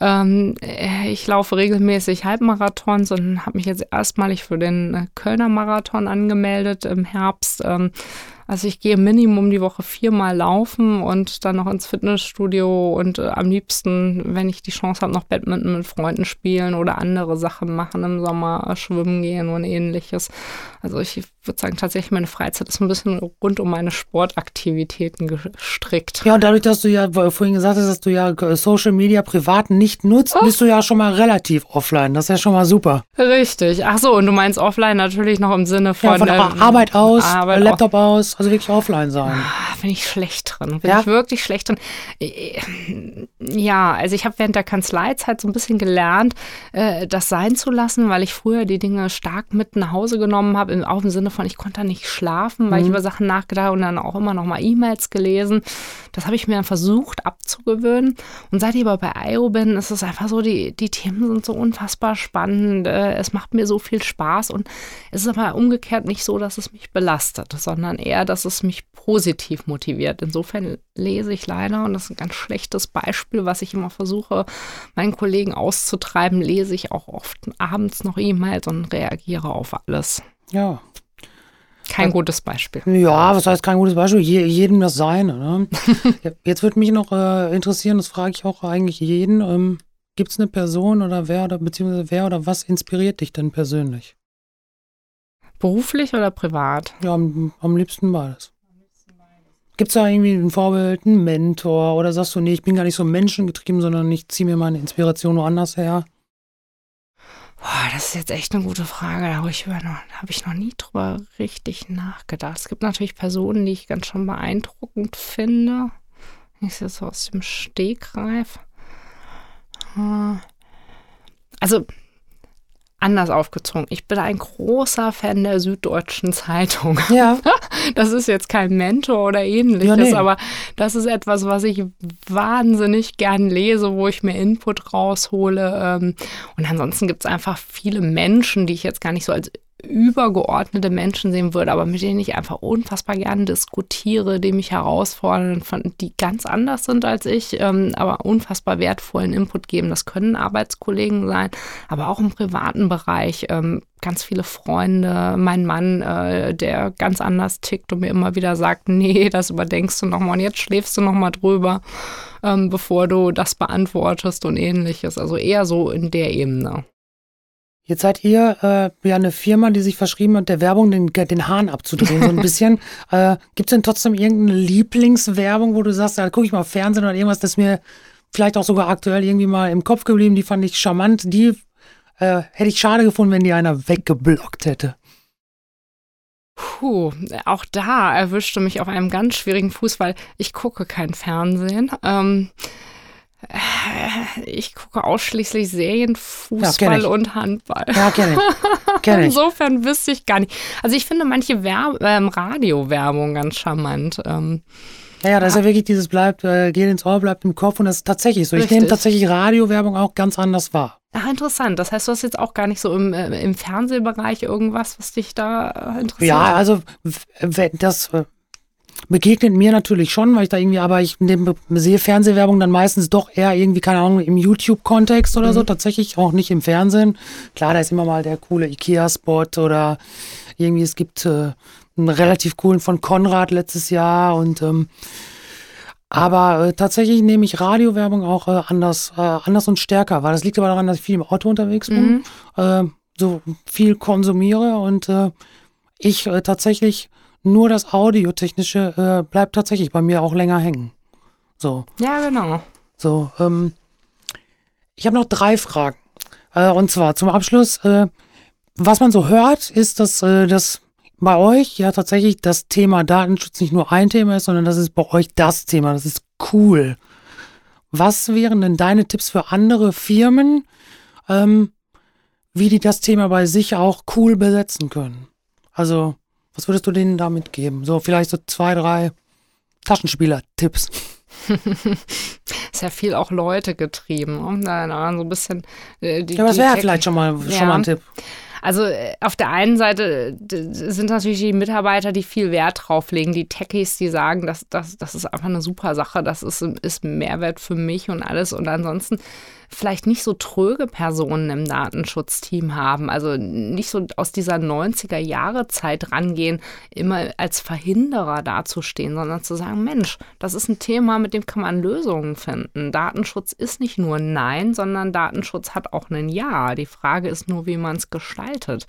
Ähm, äh, ich laufe regelmäßig Halbmarathons und habe mich jetzt erstmalig für den äh, Kölner Marathon angemeldet im Herbst. Ähm, also ich gehe Minimum die Woche viermal laufen und dann noch ins Fitnessstudio und äh, am liebsten, wenn ich die Chance habe, noch Badminton mit Freunden spielen oder andere Sachen machen im Sommer, äh, schwimmen gehen und ähnliches. Also ich würde sagen, tatsächlich meine Freizeit ist ein bisschen rund um meine Sportaktivitäten gestrickt. Ja, und dadurch, dass du ja vorhin gesagt hast, dass du ja Social Media privat nicht nutzt, oh. bist du ja schon mal relativ offline. Das ist ja schon mal super. Richtig. Ach so, und du meinst offline natürlich noch im Sinne von, ja, von ähm, Arbeit aus, Arbeit Laptop aus, also wirklich offline sein. Ah, bin ich schlecht drin. Bin ja? ich wirklich schlecht drin. Äh, ja, also ich habe während der Kanzleizeit so ein bisschen gelernt, äh, das sein zu lassen, weil ich früher die Dinge stark mit nach Hause genommen habe, auch im Sinne von, ich konnte da nicht schlafen, weil mhm. ich über Sachen nachgedacht und dann auch immer noch mal E-Mails gelesen. Das habe ich mir dann versucht abzugewöhnen. Und seit ich aber bei IO bin, ist es einfach so, die, die Themen sind so unfassbar spannend. Äh, es macht mir so viel Spaß und es ist aber umgekehrt nicht so, dass es mich belastet, sondern eher, dass es mich positiv motiviert. Insofern lese ich leider, und das ist ein ganz schlechtes Beispiel, was ich immer versuche, meinen Kollegen auszutreiben, lese ich auch oft abends noch E-Mails und reagiere auf alles. Ja. Kein also, gutes Beispiel. Ja, was heißt kein gutes Beispiel? Je, jedem das Seine. Ne? Jetzt würde mich noch äh, interessieren, das frage ich auch eigentlich jeden. Ähm, Gibt es eine Person oder wer oder beziehungsweise wer oder was inspiriert dich denn persönlich? Beruflich oder privat? Ja, am, am liebsten beides. Gibt es da irgendwie ein Vorbild, einen Mentor oder sagst du, nee, ich bin gar nicht so menschengetrieben, sondern ich ziehe mir meine Inspiration woanders her? Boah, das ist jetzt echt eine gute Frage. Da habe ich, hab ich noch nie drüber richtig nachgedacht. Es gibt natürlich Personen, die ich ganz schon beeindruckend finde. Es jetzt so aus dem Stegreif. Hm. Also, anders aufgezogen. Ich bin ein großer Fan der Süddeutschen Zeitung. Ja. Das ist jetzt kein Mentor oder ähnliches, ja, nee. aber das ist etwas, was ich wahnsinnig gern lese, wo ich mir Input raushole. Ähm, und ansonsten gibt es einfach viele Menschen, die ich jetzt gar nicht so als übergeordnete Menschen sehen würde, aber mit denen ich einfach unfassbar gerne diskutiere, die mich herausfordern, die ganz anders sind als ich, ähm, aber unfassbar wertvollen Input geben. Das können Arbeitskollegen sein, aber auch im privaten Bereich. Ähm, ganz viele Freunde, mein Mann, äh, der ganz anders tickt und mir immer wieder sagt, nee, das überdenkst du nochmal und jetzt schläfst du nochmal drüber, ähm, bevor du das beantwortest und ähnliches. Also eher so in der Ebene. Jetzt seid ihr äh, ja eine Firma, die sich verschrieben hat, der Werbung den, den Hahn abzudrehen, so ein bisschen. äh, Gibt es denn trotzdem irgendeine Lieblingswerbung, wo du sagst, da gucke ich mal Fernsehen oder irgendwas, das mir vielleicht auch sogar aktuell irgendwie mal im Kopf geblieben, die fand ich charmant, die äh, hätte ich schade gefunden, wenn die einer weggeblockt hätte. Puh, auch da erwischte mich auf einem ganz schwierigen Fuß, weil ich gucke kein Fernsehen. Ähm, ich gucke ausschließlich Serien, Fußball ja, und Handball. Ja, kenne ich. Kenn ich. Insofern wüsste ich gar nicht. Also ich finde manche Werb ähm, Radiowerbung ganz charmant. Ähm, ja, das ist ja wirklich dieses bleibt, äh, geht ins Ohr, bleibt im Kopf und das ist tatsächlich so. Richtig. Ich nehme tatsächlich Radiowerbung auch ganz anders wahr. Ach, interessant. Das heißt, du hast jetzt auch gar nicht so im, äh, im Fernsehbereich irgendwas, was dich da äh, interessiert? Ja, also das äh, begegnet mir natürlich schon, weil ich da irgendwie, aber ich sehe Fernsehwerbung dann meistens doch eher irgendwie, keine Ahnung, im YouTube-Kontext oder mhm. so, tatsächlich auch nicht im Fernsehen. Klar, da ist immer mal der coole Ikea-Spot oder irgendwie, es gibt äh, einen relativ coolen von Konrad letztes Jahr und ähm, aber äh, tatsächlich nehme ich Radiowerbung auch äh, anders, äh, anders und stärker, weil das liegt aber daran, dass ich viel im Auto unterwegs bin, mhm. Äh, so viel konsumiere und äh, ich tatsächlich nur das Audiotechnische äh, bleibt tatsächlich bei mir auch länger hängen. So. Ja, genau. So, ähm, ich habe noch drei Fragen. Äh, und zwar zum Abschluss, äh, was man so hört, ist, dass äh, das bei euch ja tatsächlich das Thema Datenschutz nicht nur ein Thema ist, sondern das ist bei euch das Thema. Das ist cool. Was wären denn deine Tipps für andere Firmen, ähm, wie die das Thema bei sich auch cool besetzen können? Also, was würdest du denen da mitgeben? So vielleicht so zwei, drei Taschenspieler-Tipps. ist ja viel auch Leute getrieben. Und dann so ein bisschen. Äh, die, ja, das wäre vielleicht schon mal, ja. schon mal ein Tipp. Also äh, auf der einen Seite sind natürlich die Mitarbeiter, die viel Wert drauf legen, die Techies, die sagen, das, das, das ist einfach eine super Sache, das ist, ist Mehrwert für mich und alles. Und ansonsten vielleicht nicht so tröge Personen im Datenschutzteam haben, also nicht so aus dieser 90er Jahre Zeit rangehen, immer als Verhinderer dazustehen, sondern zu sagen, Mensch, das ist ein Thema, mit dem kann man Lösungen finden. Datenschutz ist nicht nur Nein, sondern Datenschutz hat auch ein Ja. Die Frage ist nur, wie man es gestaltet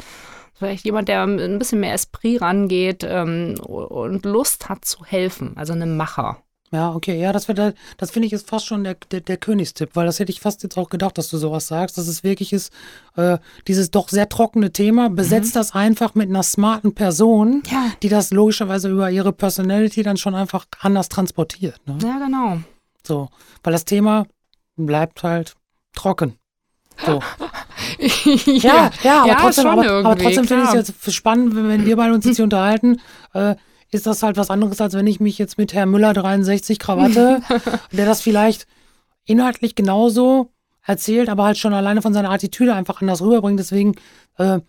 vielleicht jemand, der ein bisschen mehr Esprit rangeht ähm, und Lust hat zu helfen, also ein Macher. Ja, okay, ja, das, wird, das finde ich ist fast schon der, der, der, Königstipp, weil das hätte ich fast jetzt auch gedacht, dass du sowas sagst, dass es wirklich ist, äh, dieses doch sehr trockene Thema, besetzt mhm. das einfach mit einer smarten Person, ja. die das logischerweise über ihre Personality dann schon einfach anders transportiert. Ne? Ja, genau. So, weil das Thema bleibt halt trocken. So. ja, ja, aber ja, trotzdem, aber, aber trotzdem finde ich es jetzt spannend, wenn wir beide uns jetzt hier unterhalten. Äh, ist das halt was anderes, als wenn ich mich jetzt mit Herr Müller 63 Krawatte, der das vielleicht inhaltlich genauso erzählt, aber halt schon alleine von seiner Attitüde einfach anders rüberbringt. Deswegen äh,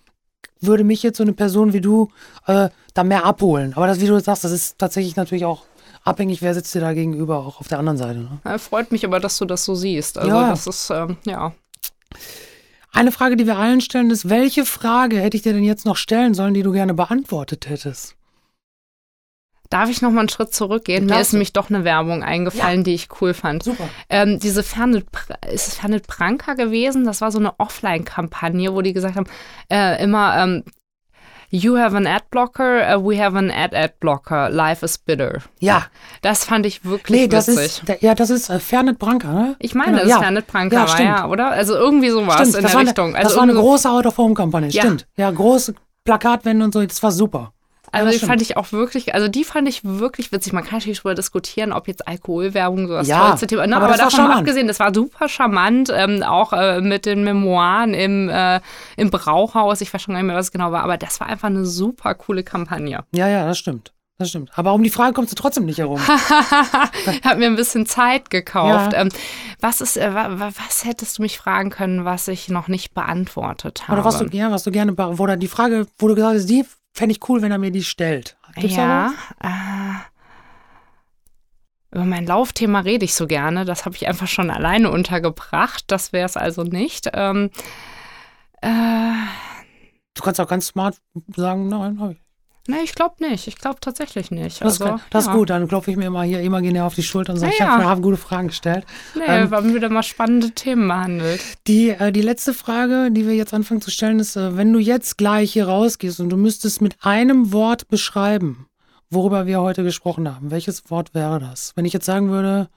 würde mich jetzt so eine Person wie du äh, da mehr abholen. Aber das, wie du sagst, das ist tatsächlich natürlich auch abhängig, wer sitzt dir da gegenüber, auch auf der anderen Seite. Ne? Ja, freut mich aber, dass du das so siehst. Also ja. das ist, ähm, ja. Eine Frage, die wir allen stellen, ist, welche Frage hätte ich dir denn jetzt noch stellen sollen, die du gerne beantwortet hättest? Darf ich noch mal einen Schritt zurückgehen? Mir ist nämlich doch eine Werbung eingefallen, ja. die ich cool fand. Super. Ähm, diese Fernet, ist es Fernet Branca gewesen? Das war so eine Offline-Kampagne, wo die gesagt haben, äh, immer, ähm, You have an ad blocker, uh, we have an ad ad blocker. Life is bitter. Ja. Das fand ich wirklich nee, das witzig. Ist, ja, das ist äh, Fernet Branca, ne? Ich meine, genau. das ist ja. Fernet Branca, ja, war, ja, oder? Also irgendwie sowas stimmt. in das der Richtung. Eine, also das war eine große Out-of-Home-Kampagne, ja. stimmt. Ja, große Plakatwände und so, das war super. Also die fand ich auch wirklich, also die fand ich wirklich witzig. Man kann natürlich darüber diskutieren, ob jetzt Alkoholwerbung so das ja, tollste Thema ist. Ne? Aber, aber davon mal abgesehen, das war super charmant, ähm, auch äh, mit den Memoiren im, äh, im Brauhaus. Ich weiß schon gar nicht mehr, was es genau war, aber das war einfach eine super coole Kampagne. Ja, ja, das stimmt. das stimmt. Aber um die Frage kommst du trotzdem nicht herum. Hat mir ein bisschen Zeit gekauft. Ja. Ähm, was ist, äh, wa- wa- was hättest du mich fragen können, was ich noch nicht beantwortet habe? Oder was du, ja, was du gerne, oder die Frage, wo du gesagt hast, die fände ich cool, wenn er mir die stellt. Gibt's ja. Äh, über mein Laufthema rede ich so gerne. Das habe ich einfach schon alleine untergebracht. Das wäre es also nicht. Ähm, äh, Du kannst auch ganz smart sagen, nein, nein. Nee, ich glaube nicht. Ich glaube tatsächlich nicht. Das, also, ist, das ja. ist gut, dann klopfe ich mir immer hier imaginär auf die Schulter und sage, Ja, ich habe gute Fragen gestellt. Nee, Ähm, wir haben wieder mal spannende Themen behandelt. Die, äh, die letzte Frage, die wir jetzt anfangen zu stellen, ist, äh, wenn du jetzt gleich hier rausgehst und du müsstest mit einem Wort beschreiben, worüber wir heute gesprochen haben, welches Wort wäre das? Wenn ich jetzt sagen würde,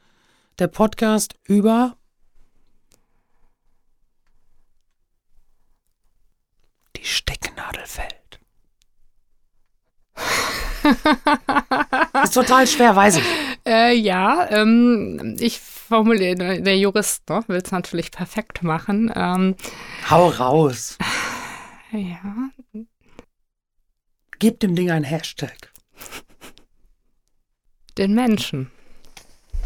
der Podcast über die Stecknadel fällt. ist total schwer, weiß ich. Äh, ja, ähm, ich formuliere, der Jurist ne, will es natürlich perfekt machen. Ähm, Hau raus. ja, Gib dem Ding ein Hashtag. den Menschen.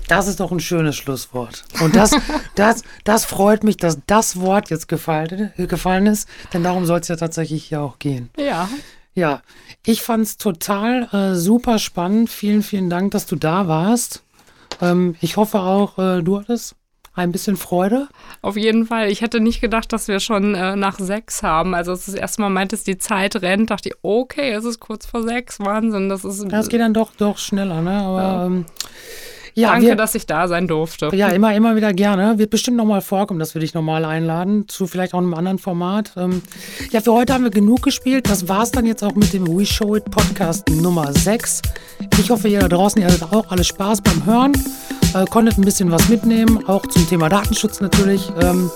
Das ist doch ein schönes Schlusswort. Und das, das, das freut mich, dass das Wort jetzt gefallen, gefallen ist, denn darum soll es ja tatsächlich hier auch gehen. Ja, Ja, ich fand es total äh, super spannend. Vielen, vielen Dank, dass du da warst. Ähm, ich hoffe auch, äh, du hattest ein bisschen Freude. auf jeden Fall. Ich hätte nicht gedacht, dass wir schon äh, nach sechs haben. Also als du das erste Mal meintest, die Zeit rennt, dachte ich, okay, es ist kurz vor sechs. Wahnsinn, das ist. Das geht dann doch, doch schneller, ne? Aber ja, ähm, ja Danke, wir, dass ich da sein durfte. Ja, immer, immer wieder gerne. Wird bestimmt nochmal vorkommen, dass wir dich nochmal einladen, zu vielleicht auch einem anderen Format. Ähm, ja, für heute haben wir genug gespielt. Das war's dann jetzt auch mit dem We Show It Podcast Nummer 6. Ich hoffe, ihr da draußen, ihr hattet auch alle Spaß beim Hören. Äh, konntet ein bisschen was mitnehmen, auch zum Thema Datenschutz natürlich. Ähm,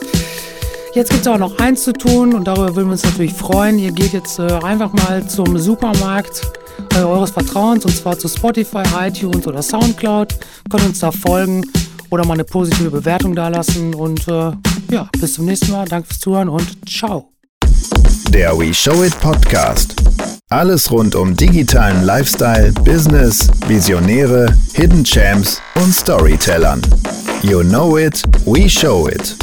Jetzt gibt es auch noch eins zu tun und darüber würden wir uns natürlich freuen. Ihr geht jetzt äh, einfach mal zum Supermarkt äh, eures Vertrauens und zwar zu Spotify, iTunes oder Soundcloud. Könnt uns da folgen oder mal eine positive Bewertung dalassen und äh, ja, bis zum nächsten Mal. Danke fürs Zuhören und ciao. Der We Show It Podcast. Alles rund um digitalen Lifestyle, Business, Visionäre, Hidden Champs und Storytellern. You know it, we show it.